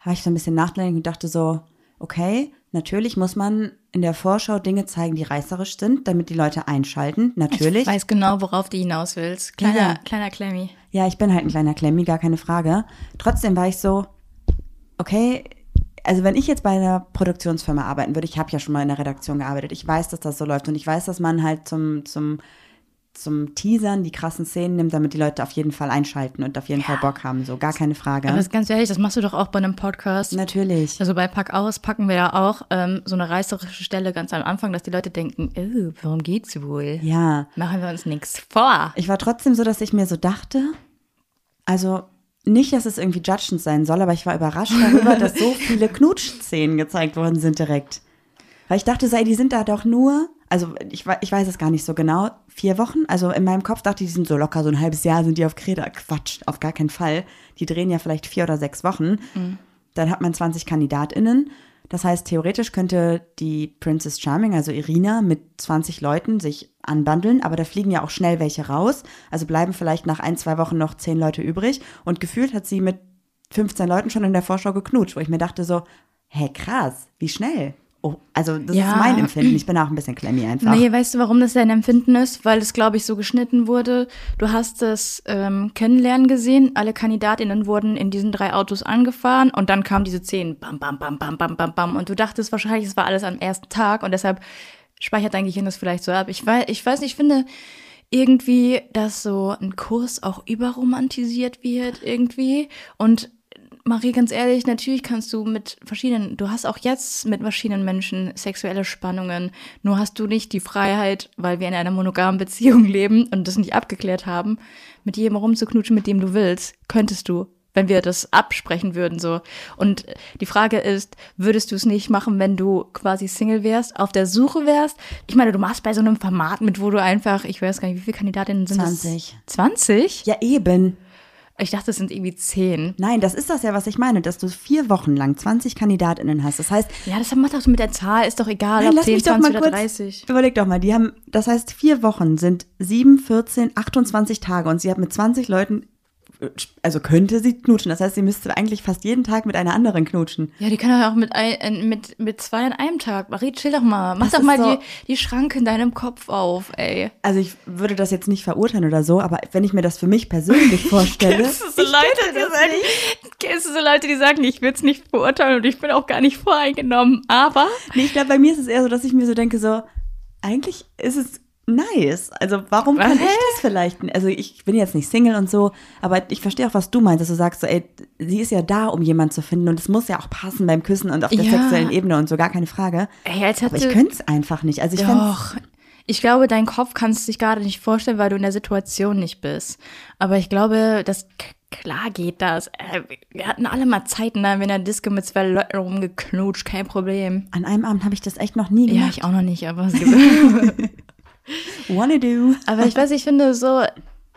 habe ich so ein bisschen nachgedacht und dachte so, okay, natürlich muss man in der Vorschau Dinge zeigen, die reißerisch sind, damit die Leute einschalten. Natürlich. Ich weiß genau, worauf du hinaus willst. Kleiner, Ja. kleiner Klemmi. Ja, ich bin halt ein kleiner Klemmi, gar keine Frage. Trotzdem war ich so, okay, also wenn ich jetzt bei einer Produktionsfirma arbeiten würde, ich habe ja schon mal in der Redaktion gearbeitet, ich weiß, dass das so läuft und ich weiß, dass man halt zum, zum, zum Teasern die krassen Szenen nimmt, damit die Leute auf jeden Fall einschalten und auf jeden Fall Bock haben, so gar keine Frage. Aber das ist ganz ehrlich, das machst du doch auch bei einem Podcast. Natürlich. Also bei Pack aus packen wir ja auch ähm, so eine reißerische Stelle ganz am Anfang, dass die Leute denken, oh, worum geht's wohl? Ja. Machen wir uns nichts vor. Ich war trotzdem so, dass ich mir so dachte, also nicht, dass es irgendwie judgend sein soll, aber ich war überrascht darüber, (laughs) dass so viele Knutschszenen gezeigt worden sind direkt. Weil ich dachte, so, ey, die sind da doch nur, also ich, ich weiß es gar nicht so genau, vier Wochen. Also in meinem Kopf dachte ich, die sind so locker, so ein halbes Jahr sind die auf Kreta. Quatsch, auf gar keinen Fall. Die drehen ja vielleicht vier oder sechs Wochen. Dann hat man 20 KandidatInnen. Das heißt, theoretisch könnte die Princess Charming, also Irina, mit 20 Leuten sich anbandeln, aber da fliegen ja auch schnell welche raus. Also bleiben vielleicht nach ein, zwei Wochen noch zehn Leute übrig. Und gefühlt hat sie mit 15 Leuten schon in der Vorschau geknutscht, wo ich mir dachte so, hä, krass, wie schnell. Oh, also das Ja. ist mein Empfinden. Ich bin auch ein bisschen klemmy einfach. Nee, weißt du, warum das dein Empfinden ist? Weil es, glaube ich, so geschnitten wurde. Du hast das ähm, Kennenlernen gesehen. Alle Kandidatinnen wurden in diesen drei Autos angefahren und dann kamen diese zehn. Bam, bam, bam, bam, bam, bam, bam. Und du dachtest wahrscheinlich, es war alles am ersten Tag und deshalb speichert dein Gehirn das vielleicht so ab. Ich weiß, ich weiß nicht, ich finde irgendwie, dass so ein Kurs auch überromantisiert wird irgendwie und Marie, ganz ehrlich, natürlich kannst du mit verschiedenen, du hast auch jetzt mit verschiedenen Menschen sexuelle Spannungen. Nur hast du nicht die Freiheit, weil wir in einer monogamen Beziehung (laughs) leben und das nicht abgeklärt haben, mit jedem rumzuknutschen, mit dem du willst. Könntest du, wenn wir das absprechen würden, so. Und die Frage ist, würdest du es nicht machen, wenn du quasi Single wärst, auf der Suche wärst? Ich meine, du machst bei so einem Format mit, wo du einfach, ich weiß gar nicht, wie viele Kandidatinnen sind 20. das? 20? Ja, eben. Ich dachte, es sind irgendwie 10. Nein, das ist das ja, was ich meine, dass du vier Wochen lang 20 KandidatInnen hast. Das heißt, Ja, das macht doch mit der Zahl, ist doch egal, Nein, ob lass 10, mich doch 20 mal oder kurz. 30. Überleg doch mal, die haben, das heißt, vier Wochen sind sieben, 14, 28 Tage und sie hat mit 20 Leuten, also könnte sie knutschen. Das heißt, sie müsste eigentlich fast jeden Tag mit einer anderen knutschen. Ja, die können doch auch mit, ein, mit, mit zwei an einem Tag. Marie, chill doch mal. Mach Das doch mal so- die, die Schranke in deinem Kopf auf, ey. Also ich würde das jetzt nicht verurteilen oder so, aber wenn ich mir das für mich persönlich (laughs) vorstelle, Kennst du so Leute, die sagen, kennst du so Leute, die sagen, ich will es nicht beurteilen und ich bin auch gar nicht voreingenommen, aber nee, ich glaube, bei mir ist es eher so, dass ich mir so denke, so, eigentlich ist es nice. Also warum kann Was? ich das vielleicht? Also ich bin jetzt nicht Single und so, aber ich verstehe auch, was du meinst, dass du sagst, so, ey, sie ist ja da, um jemanden zu finden und es muss ja auch passen beim Küssen und auf der Ja. sexuellen Ebene und so, gar keine Frage. ey, als Aber ich könnte es einfach nicht. Also ich Doch. Ich glaube, dein Kopf kannst sich gerade nicht vorstellen, weil du in der Situation nicht bist. Aber ich glaube, das klar geht das. Äh, Wir hatten alle mal Zeiten, da haben wir in der Disco mit zwei Leuten rumgeknutscht, kein Problem. an einem Abend habe ich das echt noch nie Ja, gemacht. ich auch noch nicht, aber es gibt. (laughs) (laughs) Wanna do. aber ich weiß, ich finde so,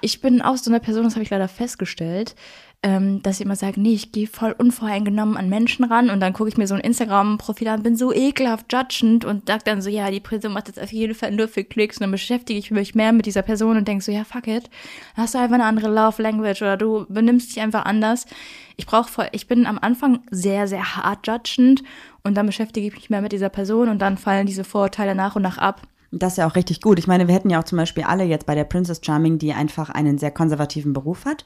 ich bin auch so eine Person, das habe ich leider festgestellt, ähm, dass ich immer sage, nee, ich gehe voll unvoreingenommen an Menschen ran und dann gucke ich mir so ein Instagram-Profil an, bin so ekelhaft judgend und sag dann so, ja, die Person macht jetzt auf jeden Fall nur für Klicks und dann beschäftige ich mich mehr mit dieser Person und denk so, ja, fuck it, hast du einfach eine andere Love Language oder du benimmst dich einfach anders. Ich brauche voll, ich bin am Anfang sehr, sehr hart judgend und dann beschäftige ich mich mehr mit dieser Person und dann fallen diese Vorurteile nach und nach ab. Das ist ja auch richtig gut. Ich meine, wir hätten ja auch zum Beispiel alle jetzt bei der Princess Charming, die einfach einen sehr konservativen Beruf hat.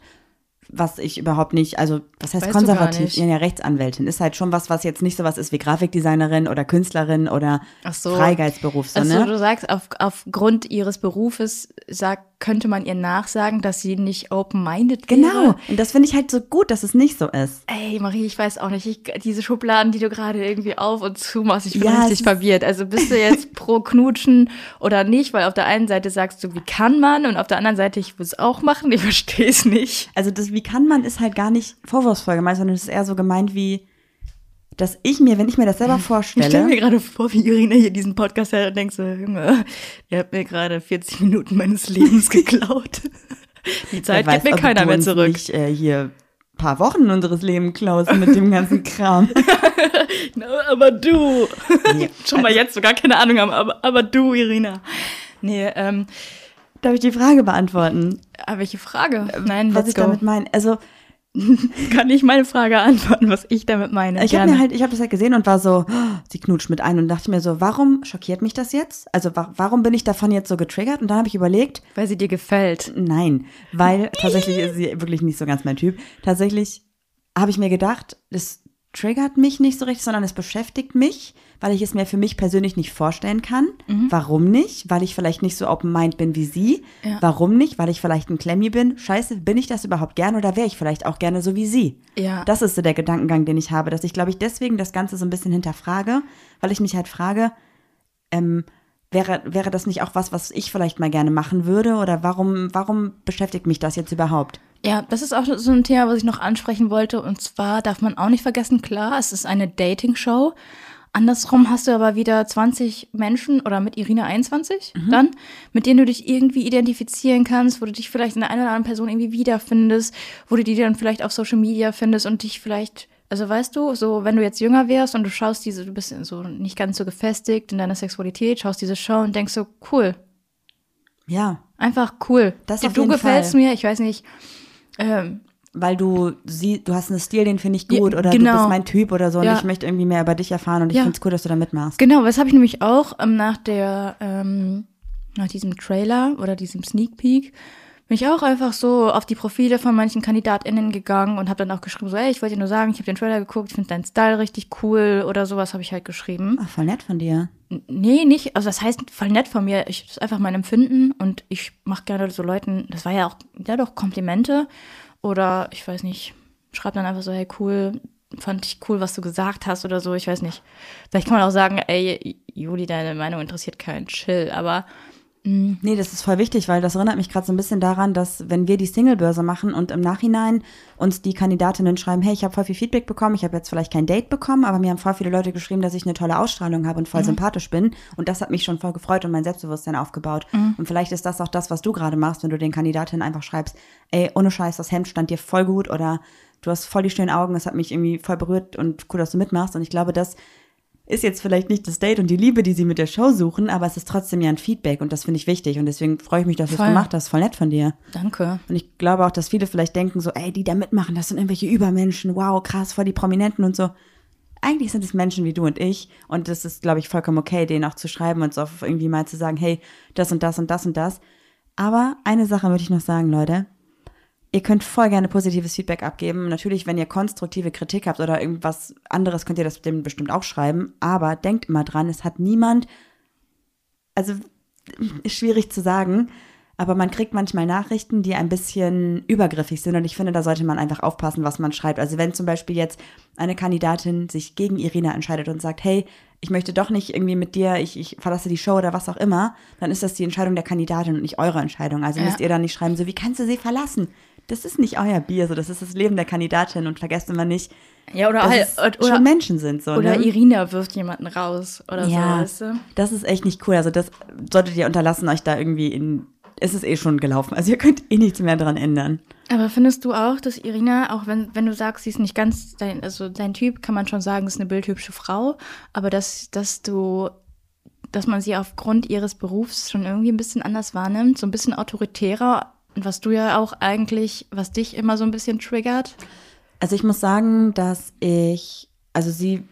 Was ich überhaupt nicht, also was heißt Weißt konservativ? Ja, ja, Rechtsanwältin. Ist halt schon was, was jetzt nicht sowas ist wie Grafikdesignerin oder Künstlerin oder Ach so. Freigeistberuf. So, Also ne? du sagst, auf, aufgrund ihres Berufes sag, könnte man ihr nachsagen, dass sie nicht open-minded wäre. Genau. Und das finde ich halt so gut, dass es nicht so ist. Ey, Marie, ich weiß auch nicht, ich, diese Schubladen, die du gerade irgendwie auf und zu machst, ich bin Ja, richtig verwirrt. Also bist du jetzt (laughs) pro Knutschen oder nicht? Weil auf der einen Seite sagst du, wie kann man? Und auf der anderen Seite, ich will es auch machen, ich verstehe es nicht. Also das, wie kann man, ist halt gar nicht vorwurfsvoll gemeint, sondern es ist eher so gemeint wie, dass ich mir, wenn ich mir das selber Ich stelle vorstelle, mir gerade vor, wie Irina hier diesen Podcast hört und denkt so, Junge, ihr habt mir gerade 40 Minuten meines Lebens (laughs) geklaut. Die Zeit wer gibt mir keiner mehr zurück. Nicht, äh, hier paar Wochen unseres Lebens klaust mit dem ganzen (laughs) Kram. (laughs) Na, aber du. Nee, Schon mal jetzt so gar keine Ahnung haben, aber, aber du, Irina. Nee, ähm, Darf ich die Frage beantworten? aber welche Frage? Nein, was ich go. damit meine. Also (laughs) Kann ich meine Frage antworten, was ich damit meine? ich habe mir halt, ich habe das halt gesehen und war so, oh, sie knutscht mit ein und dachte mir so, warum schockiert mich das jetzt? Also wa warum bin ich davon jetzt so getriggert? Und dann habe ich überlegt, Weil sie dir gefällt. nein, weil tatsächlich ist sie wirklich nicht so ganz mein Typ. Tatsächlich habe ich mir gedacht, das triggert mich nicht so richtig, sondern es beschäftigt mich, weil ich es mir für mich persönlich nicht vorstellen kann. Warum nicht? Weil ich vielleicht nicht so open-mind bin wie sie. Ja. Warum nicht? Weil ich vielleicht ein Klemmi bin. Scheiße, bin ich das überhaupt gern oder wäre ich vielleicht auch gerne so wie sie? Ja. Das ist so der Gedankengang, den ich habe, dass ich, glaube ich, deswegen das Ganze so ein bisschen hinterfrage, weil ich mich halt frage, ähm, wäre, wäre das nicht auch was, was ich vielleicht mal gerne machen würde? Oder warum, warum beschäftigt mich das jetzt überhaupt? Ja, das ist auch so ein Thema, was ich noch ansprechen wollte. Und zwar darf man auch nicht vergessen, klar, es ist eine Dating-Show. Andersrum hast du aber wieder 20 Menschen oder mit Irina 21 dann, mit denen du dich irgendwie identifizieren kannst, wo du dich vielleicht in der einen oder anderen Person irgendwie wiederfindest, wo du die dann vielleicht auf Social Media findest und dich vielleicht, also weißt du, so wenn du jetzt jünger wärst und du schaust diese, du bist so nicht ganz so gefestigt in deiner Sexualität, schaust diese Show und denkst so, cool, Ja, einfach cool. Das du auf du jeden gefällst Fall. mir, ich weiß nicht, ähm, weil du sie, du hast einen Stil, den finde ich gut, Ja, oder du genau. bist mein Typ oder so und Ja. ich möchte irgendwie mehr über dich erfahren und ich Ja. finde es cool, dass du da mitmachst. Genau, das habe ich nämlich auch ähm, nach der, ähm, nach diesem Trailer oder diesem Sneak Peek, bin ich auch einfach so auf die Profile von manchen KandidatInnen gegangen und habe dann auch geschrieben, so, ey, ich wollte dir nur sagen, ich habe den Trailer geguckt, ich finde deinen Style richtig cool oder sowas habe ich halt geschrieben. Ach, voll nett von dir. Nee, nicht, also das heißt voll nett von mir, ich, das ist einfach mein Empfinden und ich mache gerne so Leuten, das war ja auch, ja doch, Komplimente oder ich weiß nicht, schreibt dann einfach so, hey, cool, fand ich cool, was du gesagt hast oder so, ich weiß nicht. Vielleicht kann man auch sagen, ey, Juli, deine Meinung interessiert keinen Chill, aber Nee, das ist voll wichtig, weil das erinnert mich gerade so ein bisschen daran, dass wenn wir die Singlebörse machen und im Nachhinein uns die Kandidatinnen schreiben, hey, ich habe voll viel Feedback bekommen, ich habe jetzt vielleicht kein Date bekommen, aber mir haben voll viele Leute geschrieben, dass ich eine tolle Ausstrahlung habe und voll sympathisch bin. Und das hat mich schon voll gefreut und mein Selbstbewusstsein aufgebaut. Und vielleicht ist das auch das, was du gerade machst, wenn du den Kandidatinnen einfach schreibst, ey, ohne Scheiß, das Hemd stand dir voll gut oder du hast voll die schönen Augen, das hat mich irgendwie voll berührt und cool, dass du mitmachst. Und ich glaube, das ist jetzt vielleicht nicht das Date und die Liebe, die sie mit der Show suchen, aber es ist trotzdem ja ein Feedback und das finde ich wichtig und deswegen freue ich mich, dass du es gemacht hast. Voll nett von dir. danke. Und ich glaube auch, dass viele vielleicht denken so, ey, die da mitmachen, das sind irgendwelche Übermenschen, wow, krass, voll die Prominenten und so. Eigentlich sind es Menschen wie du und ich und das ist, glaube ich, vollkommen okay, denen auch zu schreiben und so irgendwie mal zu sagen, hey, das und das und das und das. Aber eine Sache würde ich noch sagen, Leute. Ihr könnt voll gerne positives Feedback abgeben. Natürlich, wenn ihr konstruktive Kritik habt oder irgendwas anderes, könnt ihr das dem bestimmt auch schreiben. Aber denkt immer dran, es hat niemand, also ist schwierig zu sagen, aber man kriegt manchmal Nachrichten, die ein bisschen übergriffig sind und ich finde, da sollte man einfach aufpassen, was man schreibt. Also wenn zum Beispiel jetzt eine Kandidatin sich gegen Irina entscheidet und sagt, hey, ich möchte doch nicht irgendwie mit dir, ich, ich verlasse die Show oder was auch immer, dann ist das die Entscheidung der Kandidatin und nicht eure Entscheidung. Also Ja. müsst ihr dann nicht schreiben, so wie kannst du sie verlassen? Das ist nicht euer Bier, so das ist das Leben der Kandidatin und vergesst immer nicht, Ja, oder, dass halt, es oder, schon Menschen sind. So, oder ne? Irina wirft jemanden raus oder Ja, so, weißt du? das ist echt nicht cool. Also das solltet ihr unterlassen, euch da irgendwie in. Es ist eh schon gelaufen. Also ihr könnt eh nichts mehr dran ändern. Aber findest du auch, dass Irina, auch wenn, wenn du sagst, sie ist nicht ganz dein, also dein Typ, kann man schon sagen, ist eine bildhübsche Frau, aber dass, dass du, dass man sie aufgrund ihres Berufs schon irgendwie ein bisschen anders wahrnimmt, so ein bisschen autoritärer, und was du ja auch eigentlich, was dich immer so ein bisschen triggert. Also ich muss sagen, dass ich, also sie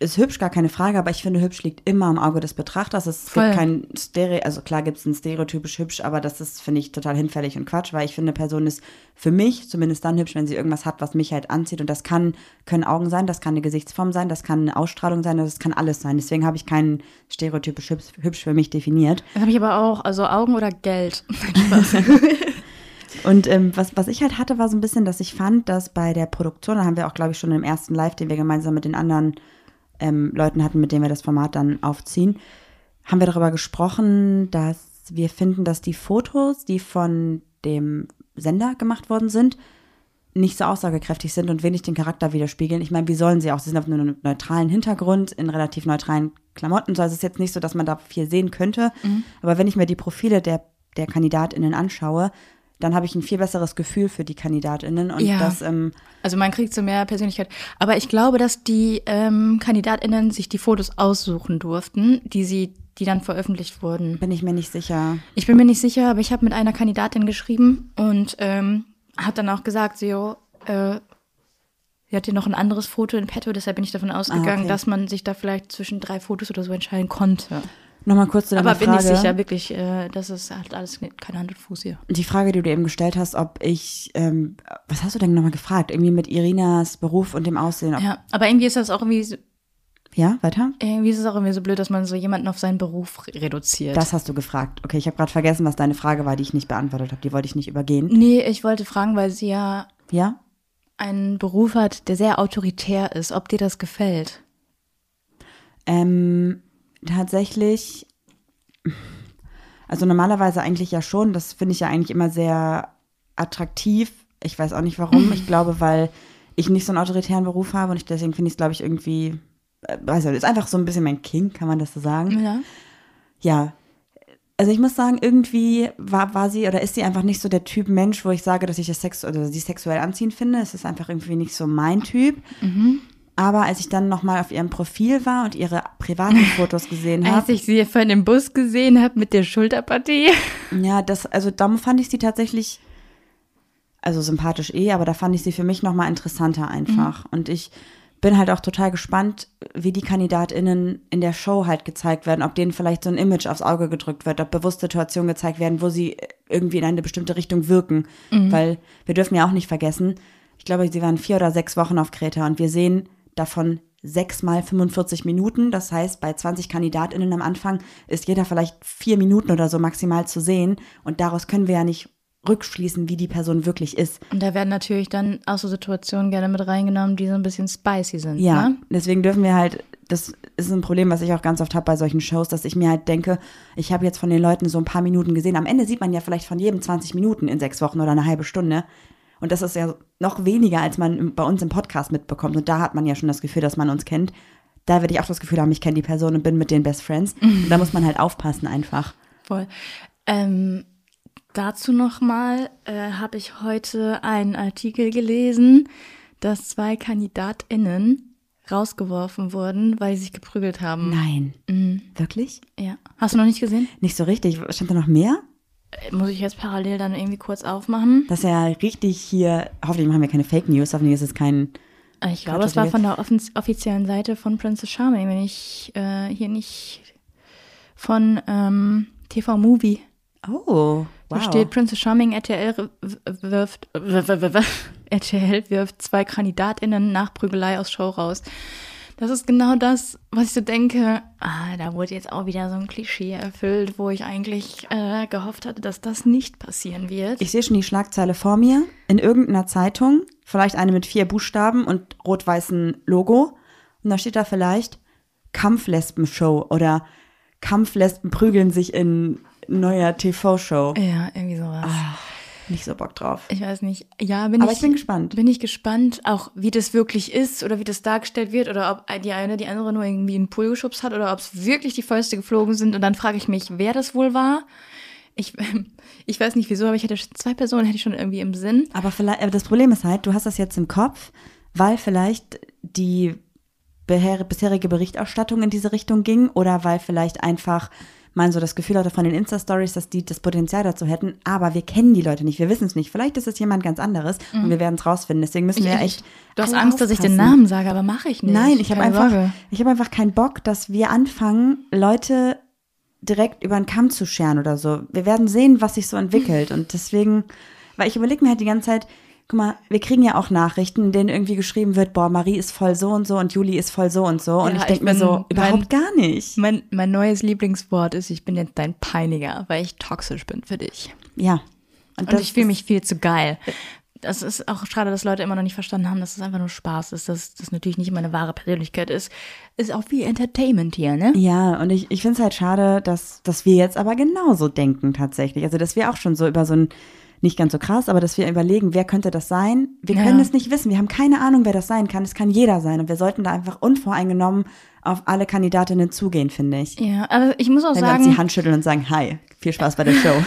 ist hübsch, gar keine Frage, aber ich finde, hübsch liegt immer im Auge des Betrachters. Es Voll. gibt kein Stereo, also klar gibt es ein stereotypisch hübsch, aber das ist, finde ich, total hinfällig und Quatsch, weil ich finde, eine Person ist für mich zumindest dann hübsch, wenn sie irgendwas hat, was mich halt anzieht. Und das kann, können Augen sein, das kann eine Gesichtsform sein, das kann eine Ausstrahlung sein, das kann alles sein. Deswegen habe ich keinen stereotypisch hübsch, hübsch für mich definiert. Das habe ich aber auch, also Augen oder Geld. (laughs) (laughs) Und ähm, was, was ich halt hatte, war so ein bisschen, dass ich fand, dass bei der Produktion, da haben wir auch, glaube ich, schon im ersten Live, den wir gemeinsam mit den anderen ähm, Leuten hatten, mit denen wir das Format dann aufziehen, haben wir darüber gesprochen, dass wir finden, dass die Fotos, die von dem Sender gemacht worden sind, nicht so aussagekräftig sind und wenig den Charakter widerspiegeln. Ich meine, wie sollen sie auch? Sie sind auf einem neutralen Hintergrund, in relativ neutralen Klamotten. So, also es ist jetzt nicht so, dass man da viel sehen könnte. Aber wenn ich mir die Profile der, der KandidatInnen anschaue, dann habe ich ein viel besseres Gefühl für die KandidatInnen. Und Ja. das, ähm, Also man kriegt so mehr Persönlichkeit. Aber ich glaube, dass die ähm, KandidatInnen sich die Fotos aussuchen durften, die sie, die dann veröffentlicht wurden. bin ich mir nicht sicher. Ich bin mir nicht sicher, aber ich habe mit einer Kandidatin geschrieben und ähm, hat dann auch gesagt, so, äh, sie hat hier noch ein anderes Foto in petto, deshalb bin ich davon ausgegangen, Ah, okay. dass man sich da vielleicht zwischen drei Fotos oder so entscheiden konnte. Nochmal kurz zu deiner Aber bin Frage. ich sicher, wirklich, äh, das ist hat alles keine Hand und Fuß hier. Die Frage, die du eben gestellt hast, ob ich, ähm, was hast du denn nochmal gefragt? Irgendwie mit Irinas Beruf und dem Aussehen. Ja, aber irgendwie ist das auch irgendwie, so- ja, weiter? irgendwie ist es auch irgendwie so blöd, dass man so jemanden auf seinen Beruf reduziert. Das hast du gefragt. Okay, ich habe gerade vergessen, was deine Frage war, die ich nicht beantwortet habe. Die wollte ich nicht übergehen. nee, ich wollte fragen, weil sie ja Ja? einen Beruf hat, der sehr autoritär ist, ob dir das gefällt. Ähm, tatsächlich, also normalerweise eigentlich ja schon. Das finde ich ja eigentlich immer sehr attraktiv. Ich weiß auch nicht warum. Ich (laughs) glaube, weil ich nicht so einen autoritären Beruf habe und ich deswegen finde ich es, glaube ich, irgendwie, äh, weiß nicht, ist einfach so ein bisschen mein King, kann man das so sagen. Ja. Ja. Also ich muss sagen, irgendwie war, war sie oder ist sie einfach nicht so der Typ Mensch, wo ich sage, dass ich das Sex oder sie sexuell anziehend finde. Es ist einfach irgendwie nicht so mein Typ. Aber als ich dann nochmal auf ihrem Profil war und ihre privaten (laughs) Fotos gesehen Als habe, ich sie vorhin im Bus gesehen habe mit der Schulterpartie. (laughs) ja, das, also da fand ich sie tatsächlich, also sympathisch eh, aber da fand ich sie für mich nochmal interessanter einfach. Und ich bin halt auch total gespannt, wie die KandidatInnen in der Show halt gezeigt werden, ob denen vielleicht so ein Image aufs Auge gedrückt wird, ob bewusst Situationen gezeigt werden, wo sie irgendwie in eine bestimmte Richtung wirken. Weil wir dürfen ja auch nicht vergessen, ich glaube, sie waren vier oder sechs Wochen auf Kreta und wir sehen davon sechs mal 45 Minuten. Das heißt, bei 20 KandidatInnen am Anfang ist jeder vielleicht vier Minuten oder so maximal zu sehen. Und daraus können wir ja nicht rückschließen, wie die Person wirklich ist. Und da werden natürlich dann auch so Situationen gerne mit reingenommen, die so ein bisschen spicy sind. Ja, Ne? deswegen dürfen wir halt, das ist ein Problem, was ich auch ganz oft habe bei solchen Shows, dass ich mir halt denke, ich habe jetzt von den Leuten so ein paar Minuten gesehen. Am Ende sieht man ja vielleicht von jedem 20 Minuten in sechs Wochen oder eine halbe Stunde. Und das ist ja noch weniger, als man bei uns im Podcast mitbekommt. Und da hat man ja schon das Gefühl, dass man uns kennt. Da würde ich auch das Gefühl haben, ich kenne die Person und bin mit den Best Friends. Und da muss man halt aufpassen einfach. Voll. Ähm, dazu nochmal äh, habe ich heute einen Artikel gelesen, dass zwei KandidatInnen rausgeworfen wurden, weil sie sich geprügelt haben. Nein. Mhm. Wirklich? Ja. Hast du noch nicht gesehen? Nicht so richtig. Stand da noch mehr? Äh, Muss ich jetzt parallel dann irgendwie kurz aufmachen? Das ist ja richtig hier, hoffentlich machen wir keine Fake News, hoffentlich ist es kein, Äh, Ich glaube, es war von der offiziellen Seite von Princess Charming, wenn ich äh, hier nicht von ähm, TV Movie. oh, Da wow. steht Princess Charming RTL wirft (laughs) RTL wirft zwei KandidatInnen nach Prügelei aus Show raus. Das ist genau das, was ich so denke. Ah, da wurde jetzt auch wieder so ein Klischee erfüllt, wo ich eigentlich äh, gehofft hatte, dass das nicht passieren wird. Ich sehe schon die Schlagzeile vor mir in irgendeiner Zeitung, vielleicht eine mit vier Buchstaben und rot-weißen Logo. Und da steht da vielleicht Kampflespen-Show oder Kampflespen prügeln sich in neuer TV-Show. ja, irgendwie sowas. Nicht so Bock drauf. Ich weiß nicht. Ja, bin Aber ich, ich bin gespannt. Bin ich gespannt, auch wie das wirklich ist oder wie das dargestellt wird oder ob die eine die andere nur irgendwie einen Pool geschubst hat oder ob es wirklich die Fäuste geflogen sind. Und dann frage ich mich, wer das wohl war. Ich, (laughs) ich weiß nicht wieso, aber ich hätte zwei Personen hätte ich schon irgendwie im Sinn. Aber vielleicht, aber das Problem ist halt, du hast das jetzt im Kopf, weil vielleicht die bisherige Berichterstattung in diese Richtung ging oder weil vielleicht einfach man so das Gefühl hatte von den Insta-Stories, dass die das Potenzial dazu hätten, aber wir kennen die Leute nicht, wir wissen es nicht. Vielleicht ist es jemand ganz anderes und wir werden es rausfinden. Deswegen müssen wir echt. du hast Angst, dass ich den aufpassen. Namen sage, aber mache ich nicht. Nein, ich habe einfach, Sorge. ich habe einfach keinen Bock, dass wir anfangen, Leute direkt über den Kamm zu scheren oder so. Wir werden sehen, was sich so entwickelt und deswegen, weil ich überlege mir halt die ganze Zeit, guck mal, wir kriegen ja auch Nachrichten, in denen irgendwie geschrieben wird, boah, Marie ist voll so und so und Juli ist voll so und so und Ja, ich denke mir so, überhaupt gar nicht. Mein, mein neues Lieblingswort ist, ich bin jetzt dein Peiniger, weil ich toxisch bin für dich. Ja. Und das ich fühle mich viel zu geil. Das ist auch schade, dass Leute immer noch nicht verstanden haben, dass es einfach nur Spaß ist, dass das natürlich nicht meine wahre Persönlichkeit ist. Ist auch wie Entertainment hier, ne? Ja, und ich, ich finde es halt schade, dass, dass wir jetzt aber genauso denken tatsächlich. Also, dass wir auch schon so über so ein, nicht ganz so krass, aber dass wir überlegen, wer könnte das sein? Wir Ja. können es nicht wissen. Wir haben keine Ahnung, wer das sein kann. Es kann jeder sein. Und wir sollten da einfach unvoreingenommen auf alle Kandidatinnen zugehen, finde ich. Ja, aber ich muss auch Wenn wir uns sagen, die Hand schütteln und sagen, hi, viel Spaß bei der Show. (laughs)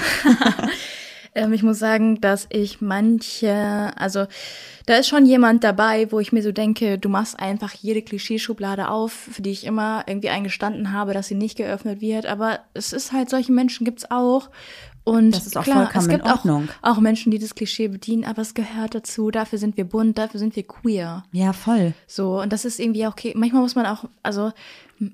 (laughs) ähm, ich muss sagen, dass ich manche, also da ist schon jemand dabei, wo ich mir so denke, du machst einfach jede Klischeeschublade auf, für die ich immer irgendwie eingestanden habe, dass sie nicht geöffnet wird. Aber es ist halt, solche Menschen gibt's auch. Und Das ist auch klar, vollkommen es gibt in Ordnung. Auch, auch Menschen, die das Klischee bedienen, aber es gehört dazu. Dafür sind wir bunt, dafür sind wir queer. ja, voll. So, und das ist irgendwie auch okay. Manchmal muss man auch, also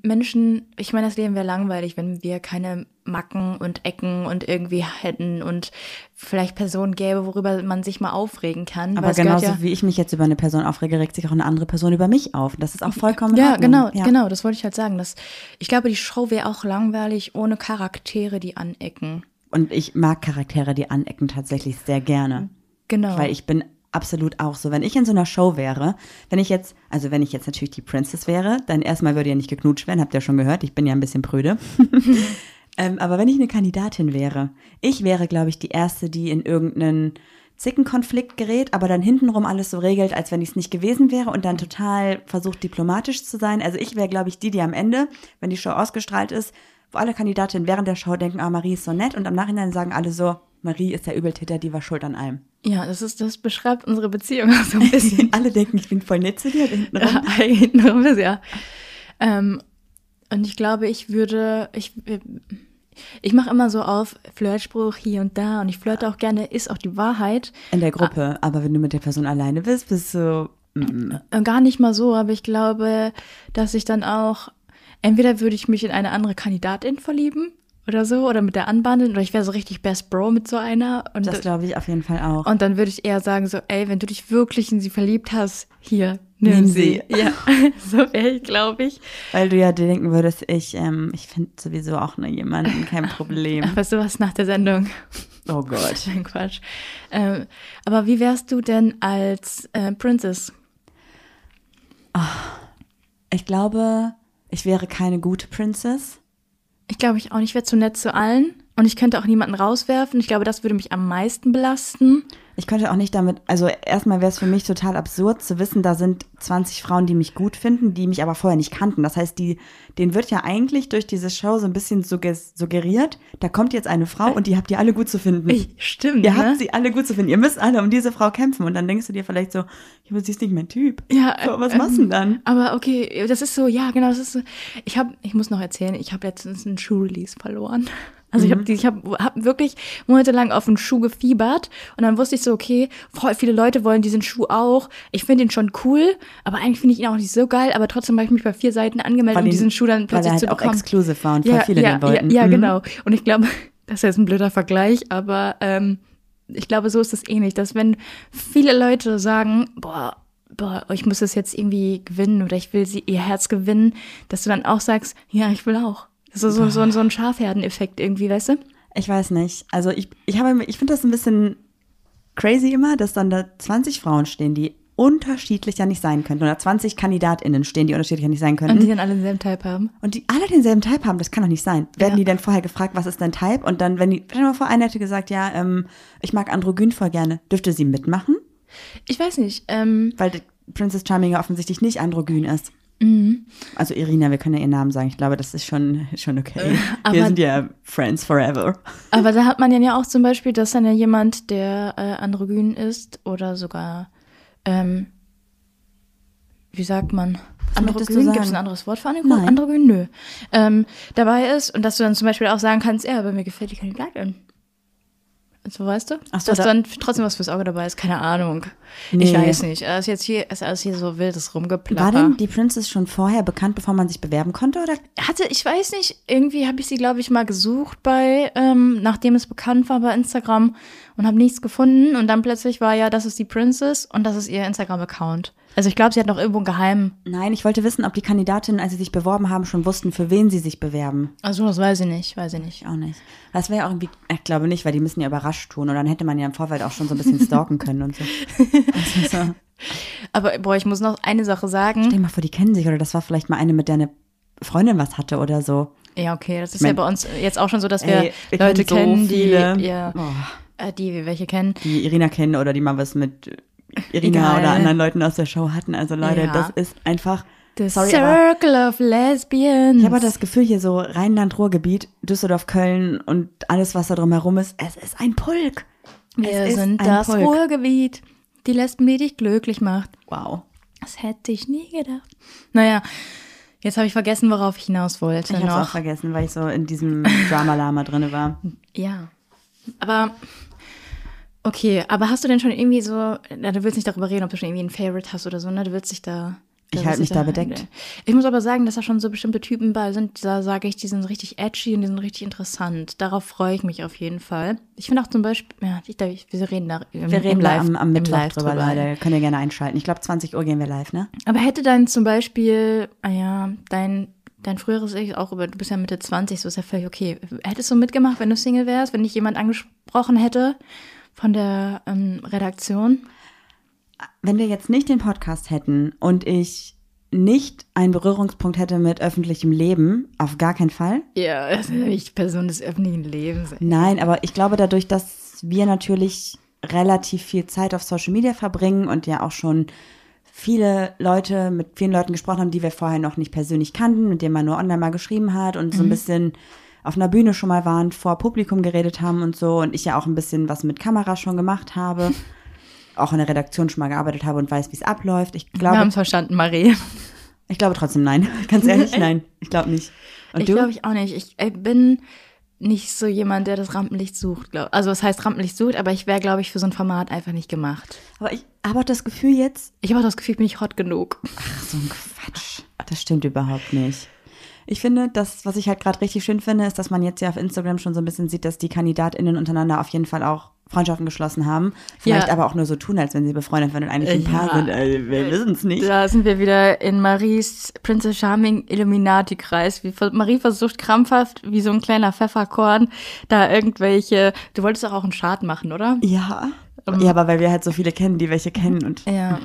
Menschen, ich meine, das Leben wäre langweilig, wenn wir keine Macken und Ecken und irgendwie hätten und vielleicht Personen gäbe, worüber man sich mal aufregen kann. Aber genauso ja, wie ich mich jetzt über eine Person aufrege, regt sich auch eine andere Person über mich auf. Das ist auch vollkommen Ja, genau, ja. genau, das wollte ich halt sagen. Dass, ich glaube, die Show wäre auch langweilig ohne Charaktere, die anecken. Und ich mag Charaktere, die anecken, tatsächlich sehr gerne. Genau. Weil ich bin absolut auch so. Wenn ich in so einer Show wäre, wenn ich jetzt, also wenn ich jetzt natürlich die Princess wäre, dann erstmal würde ja nicht geknutscht werden, habt ihr ja schon gehört, ich bin ja ein bisschen prüde. (laughs) ähm, aber wenn ich eine Kandidatin wäre, ich wäre, glaube ich, die Erste, die in irgendeinen Zickenkonflikt gerät, aber dann hintenrum alles so regelt, als wenn ich es nicht gewesen wäre und dann total versucht, diplomatisch zu sein. Also ich wäre, glaube ich, die, die am Ende, wenn die Show ausgestrahlt ist, wo alle Kandidatinnen während der Show denken, ah, Marie ist so nett und am Nachhinein sagen alle so, Marie ist der Übeltäter, die war schuld an allem. ja, das ist, das beschreibt unsere Beziehung auch (laughs) so ein bisschen. (laughs) Alle denken, ich bin voll nett zu dir. Ja, (laughs) hintenrum ist ja. Ähm, und ich glaube, ich würde, ich, ich mache immer so auf Flirtspruch hier und da und ich flirte auch gerne, ist auch die Wahrheit. In der Gruppe. Aber wenn du mit der Person alleine bist, bist du. mm, Äh, Gar nicht mal so, aber ich glaube, dass ich dann auch, entweder würde ich mich in eine andere Kandidatin verlieben oder so, oder mit der anbandeln, oder ich wäre so richtig Best Bro mit so einer. Und, Das glaube ich auf jeden Fall auch. und dann würde ich eher sagen, so, ey, wenn du dich wirklich in sie verliebt hast, hier, nimm, Nimm sie. sie. (laughs) Ja, so wäre ich, glaube ich. Weil du ja denken würdest, ich, ähm, ich finde sowieso auch nur jemanden, kein (laughs) Problem. Aber sowas nach der Sendung. Oh Gott. (laughs) Nein, Quatsch. Ähm, aber wie wärst du denn als äh, Princess? Ich glaube, ich wäre keine gute Princess. Ich glaube, ich auch nicht. Ich wäre zu nett zu allen. Und ich könnte auch niemanden rauswerfen. Ich glaube, das würde mich am meisten belasten. Ich könnte auch nicht damit, also erstmal wäre es für mich total absurd zu wissen, da sind 20 Frauen, die mich gut finden, die mich aber vorher nicht kannten. Das heißt, die, denen wird ja eigentlich durch diese Show so ein bisschen suggeriert, da kommt jetzt eine Frau und die habt ihr alle gut zu finden. Stimmt, Ihr ne? habt sie alle gut zu finden. Ihr müsst alle um diese Frau kämpfen. Und dann denkst du dir vielleicht so, ja, aber sie ist nicht mein Typ. Ja, so, was ähm, machst du denn dann? Aber okay, das ist so, ja, genau, das ist so. Ich habe, ich muss noch erzählen, ich habe letztens einen Schuhrelease verloren. Also ich habe ich hab, hab wirklich monatelang auf einen Schuh gefiebert und dann wusste ich so, okay, voll viele Leute wollen diesen Schuh auch. Ich finde ihn schon cool, aber eigentlich finde ich ihn auch nicht so geil, aber trotzdem habe ich mich bei vier Seiten angemeldet, Weil um ihn- diesen Schuh dann Weil plötzlich er halt zu auch bekommen. exclusive war und voll viele ja, den wollten. Ja, ja Mhm. genau. Und ich glaube, (laughs) das ist jetzt ein blöder Vergleich, aber ähm, ich glaube, so ist es ähnlich, dass wenn viele Leute sagen, boah, boah, ich muss das jetzt irgendwie gewinnen oder ich will sie ihr Herz gewinnen, dass du dann auch sagst, ja, ich will auch. Das ist so, so, so ein Schafherdeneffekt irgendwie, weißt du? Ich weiß nicht. Also ich, ich habe, ich finde das ein bisschen crazy immer, dass dann da 20 Frauen stehen, die unterschiedlicher nicht sein könnten. Oder 20 KandidatInnen stehen, die unterschiedlicher nicht sein Und die könnten. dann alle denselben Type haben. Und die alle denselben Type haben, das kann doch nicht sein. Werden Ja. die denn vorher gefragt, was ist dein Type? Und dann, wenn die, stell dir mal vor, eine hätte gesagt, ja, ähm, ich mag Androgyn voll gerne. Dürfte sie mitmachen? Ich weiß nicht. Ähm, Weil Princess Charming ja offensichtlich nicht androgyn ist. Mhm. Also Irina, wir können ja ihren Namen sagen. Ich glaube, das ist schon, schon okay. Äh, aber- wir sind ja Friends forever. aber da hat man ja auch zum Beispiel, dass dann ja jemand, der äh, androgyn ist oder sogar, ähm, wie sagt man? Androgyn, gibt es ein anderes Wort für Androgyn? Nein. Androgyn? Nö. Ähm, dabei ist und dass du dann zum Beispiel auch sagen kannst, ja, aber mir gefällt die Kandidatin. So weißt du? Ach so, dass da- dann trotzdem was fürs Auge dabei ist, keine Ahnung. Ich Nee. weiß nicht. Es ist jetzt hier, ist alles hier so wildes Rumgeplapper. War denn die Princess schon vorher bekannt, bevor man sich bewerben konnte? Oder hatte, ich weiß nicht, irgendwie habe ich sie, glaube ich, mal gesucht bei, ähm, nachdem es bekannt war bei Instagram und habe nichts gefunden. Und dann plötzlich war ja, das ist die Princess und das ist ihr Instagram-Account. Also ich glaube, sie hat noch irgendwo einen Geheimen. Nein, ich wollte wissen, ob die Kandidatinnen, als sie sich beworben haben, schon wussten, für wen sie sich bewerben. Also das weiß ich nicht, weiß ich nicht. Ich auch nicht. Das wäre ja auch irgendwie, ich glaube nicht, weil die müssen ja überrascht tun. Und dann hätte man ja im Vorfeld auch schon so ein bisschen stalken können und so. (laughs) Also so. Aber boah, ich muss noch eine Sache sagen. Stell dir mal vor, die kennen sich oder das war vielleicht mal eine, mit der eine Freundin was hatte oder so. Ja, okay, das ist mein- ja bei uns jetzt auch schon so, dass wir Ey, Leute kennen so kennen, viele. die, ja, Boah. äh, die wir welche kennen. Die Irina kennen oder die mal was mit Irina Egal. oder anderen Leuten aus der Show hatten. Also Leute, Ja. das ist einfach. The sorry, aber Circle of Lesbians. ich habe aber das Gefühl, hier so Rheinland-Ruhr-Gebiet, Düsseldorf, Köln und alles, was da drumherum ist, es ist ein Pulk. wir es sind das Pulk. Ruhrgebiet. Die Lesben, die dich glücklich macht. Wow. Das hätte ich nie gedacht. Naja, jetzt habe ich vergessen, worauf ich hinaus wollte. Ich habe auch vergessen, weil ich so in diesem Drama-Lama drin war. Ja. Aber, okay, aber hast du denn schon irgendwie so, na, du willst nicht darüber reden, ob du schon irgendwie einen Favorite hast oder so, ne? Du willst dich da. Ich halte mich da bedeckt. Ich muss aber sagen, dass da schon so bestimmte Typen bei sind, da sage ich, die sind richtig edgy und die sind richtig interessant. Darauf freue ich mich auf jeden Fall. Ich finde auch zum Beispiel, ja, ich, ich, wir reden da im, Wir reden im Live, am, am Mittwoch Live drüber, Leute. Könnt ihr gerne einschalten. Ich glaube, 20 Uhr gehen wir live, ne? Aber hätte dann zum Beispiel, ah ja, dein, dein früheres Ich auch über, du bist ja Mitte 20, so ist ja völlig okay. Hättest du mitgemacht, wenn du Single wärst, wenn dich jemand angesprochen hätte von der ähm, Redaktion? Wenn wir jetzt nicht den Podcast hätten und ich nicht einen Berührungspunkt hätte mit öffentlichem Leben, auf gar keinen Fall. Ja, also ich Person des öffentlichen Lebens. Nein, aber ich glaube dadurch, dass wir natürlich relativ viel Zeit auf Social Media verbringen und ja auch schon viele Leute, mit vielen Leuten gesprochen haben, die wir vorher noch nicht persönlich kannten, mit denen man nur online mal geschrieben hat und so ein bisschen auf einer Bühne schon mal waren, vor Publikum geredet haben und so und ich ja auch ein bisschen was mit Kamera schon gemacht habe, (laughs) auch in der Redaktion schon mal gearbeitet habe und weiß, wie es abläuft. Ich Wir glaube, haben es verstanden, Marie. ich glaube trotzdem nein. (laughs) Ganz ehrlich, nein. Ich glaube nicht. Und ich glaube ich auch nicht. Ich äh, bin nicht so jemand, der das Rampenlicht sucht. Glaub. Also was heißt Rampenlicht sucht, aber ich wäre, glaube ich, für so ein Format einfach nicht gemacht. aber ich habe auch das Gefühl jetzt, Ich habe auch das Gefühl, ich bin nicht hot genug. Ach, so ein Quatsch. Das stimmt überhaupt nicht. Ich finde, das, was ich halt gerade richtig schön finde, ist, dass man jetzt ja auf Instagram schon so ein bisschen sieht, dass die KandidatInnen untereinander auf jeden Fall auch Freundschaften geschlossen haben. Vielleicht Ja. aber auch nur so tun, als wenn sie befreundet wären und eigentlich ein Paar Ja. sind. Äh, wir wissen es nicht. Da sind wir wieder in Maries Princess Charming Illuminati-Kreis. Marie versucht krampfhaft, wie so ein kleiner Pfefferkorn, da irgendwelche. Du wolltest doch auch einen Chart machen, oder? Ja. Ja, aber weil wir halt so viele kennen, die welche kennen und Ja.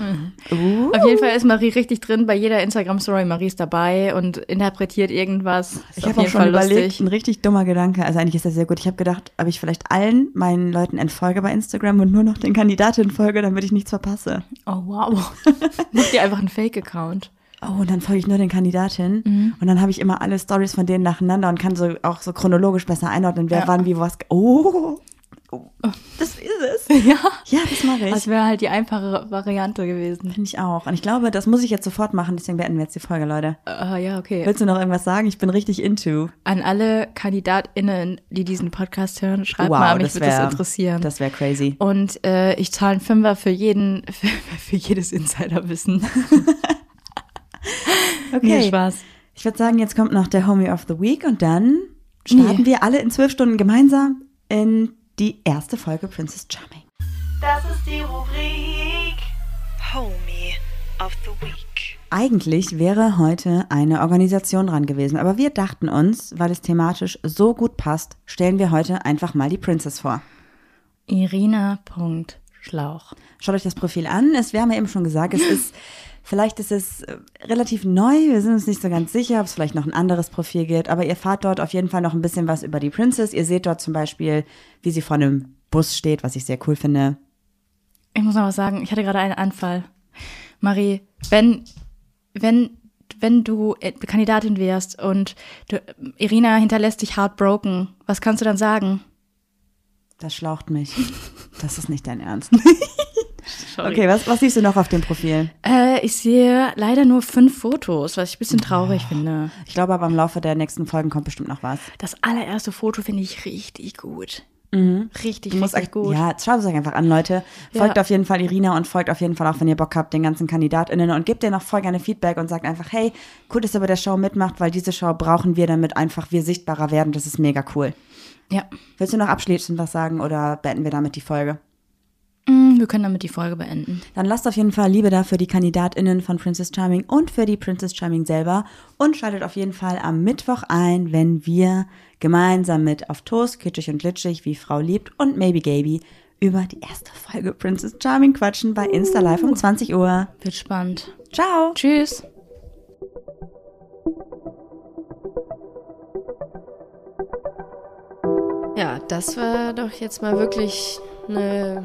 uh, Auf jeden Fall ist Marie richtig drin bei jeder Instagram-Story. Marie ist dabei und interpretiert irgendwas. Ist ich habe auch schon Fall überlegt, lustig. ein richtig dummer Gedanke. Also eigentlich ist das sehr gut. Ich habe gedacht, ob ich vielleicht allen meinen Leuten entfolge bei Instagram und nur noch den Kandidatinnen folge, damit ich nichts verpasse. Oh, wow. (laughs) Mach dir einfach einen Fake-Account. Oh, und dann folge ich nur den Kandidatinnen Mhm. und dann habe ich immer alle Stories von denen nacheinander und kann so auch so chronologisch besser einordnen, wer Ja. wann wie was. Oh, oh, (laughs) das ist es. (laughs) Ja. Ja, das mache ich. Das wäre halt die einfache Variante gewesen. Finde ich auch. Und ich glaube, das muss ich jetzt sofort machen, deswegen beenden wir jetzt die Folge, Leute. Ah, ja, okay. Willst du noch irgendwas sagen? Ich bin richtig into. An alle KandidatInnen, die diesen Podcast hören, schreibt wow, mal, mich würde das interessieren. Das wäre crazy. Und äh, ich zahle einen Fünfer für jeden, (laughs) für, für jedes Insiderwissen. Nee, Spaß. Ich würde sagen, jetzt kommt noch der Homie of the Week und dann starten Nee. wir alle in zwölf Stunden gemeinsam in die erste Folge Princess Charming. Das ist die Rubrik Homie of the Week. Eigentlich wäre heute eine Organisation dran gewesen, aber wir dachten uns, weil es thematisch so gut passt, stellen wir heute einfach mal die Princess vor. Irina.schlauch. Schaut euch das Profil an. Es, wir haben ja eben schon gesagt, es (gasps) ist, vielleicht ist es äh, relativ neu. Wir sind uns nicht so ganz sicher, ob es vielleicht noch ein anderes Profil gibt. Aber ihr erfahrt dort auf jeden Fall noch ein bisschen was über die Princess. Ihr seht dort zum Beispiel, wie sie vor einem Bus steht, was ich sehr cool finde. Ich muss noch was sagen, ich hatte gerade einen Anfall. Marie, wenn, wenn, wenn du äh, Kandidatin wärst und du, Irina hinterlässt dich heartbroken, was kannst du dann sagen? Das schlaucht mich. (laughs) Das ist nicht dein Ernst. (laughs) Sorry. Okay, was, was siehst du noch auf dem Profil? Äh, ich sehe leider nur fünf Fotos, was ich ein bisschen traurig finde. Ich glaube aber im Laufe der nächsten Folgen kommt bestimmt noch was. Das allererste Foto finde ich richtig gut. Richtig, Du musst richtig gut. Ja, schaut es euch einfach an, Leute. Folgt Ja. auf jeden Fall Irina und folgt auf jeden Fall auch, wenn ihr Bock habt, den ganzen KandidatInnen und gebt dir noch voll gerne Feedback und sagt einfach, hey, cool, dass ihr bei der Show mitmacht, weil diese Show brauchen wir, damit einfach wir sichtbarer werden. Das ist mega cool. Ja. Willst du noch abschließend was sagen oder beenden wir damit die Folge? Mm, Wir können damit die Folge beenden. Dann lasst auf jeden Fall Liebe da für die KandidatInnen von Princess Charming und für die Princess Charming selber und schaltet auf jeden Fall am Mittwoch ein, wenn wir gemeinsam mit Auf Toast, Kitschig und Glitschig, wie Frau liebt und Maybe Gaby über die erste Folge Princess Charming quatschen bei Insta Live um 20 Uhr. Wird spannend. Ciao! Tschüss. Ja, das war doch jetzt mal wirklich eine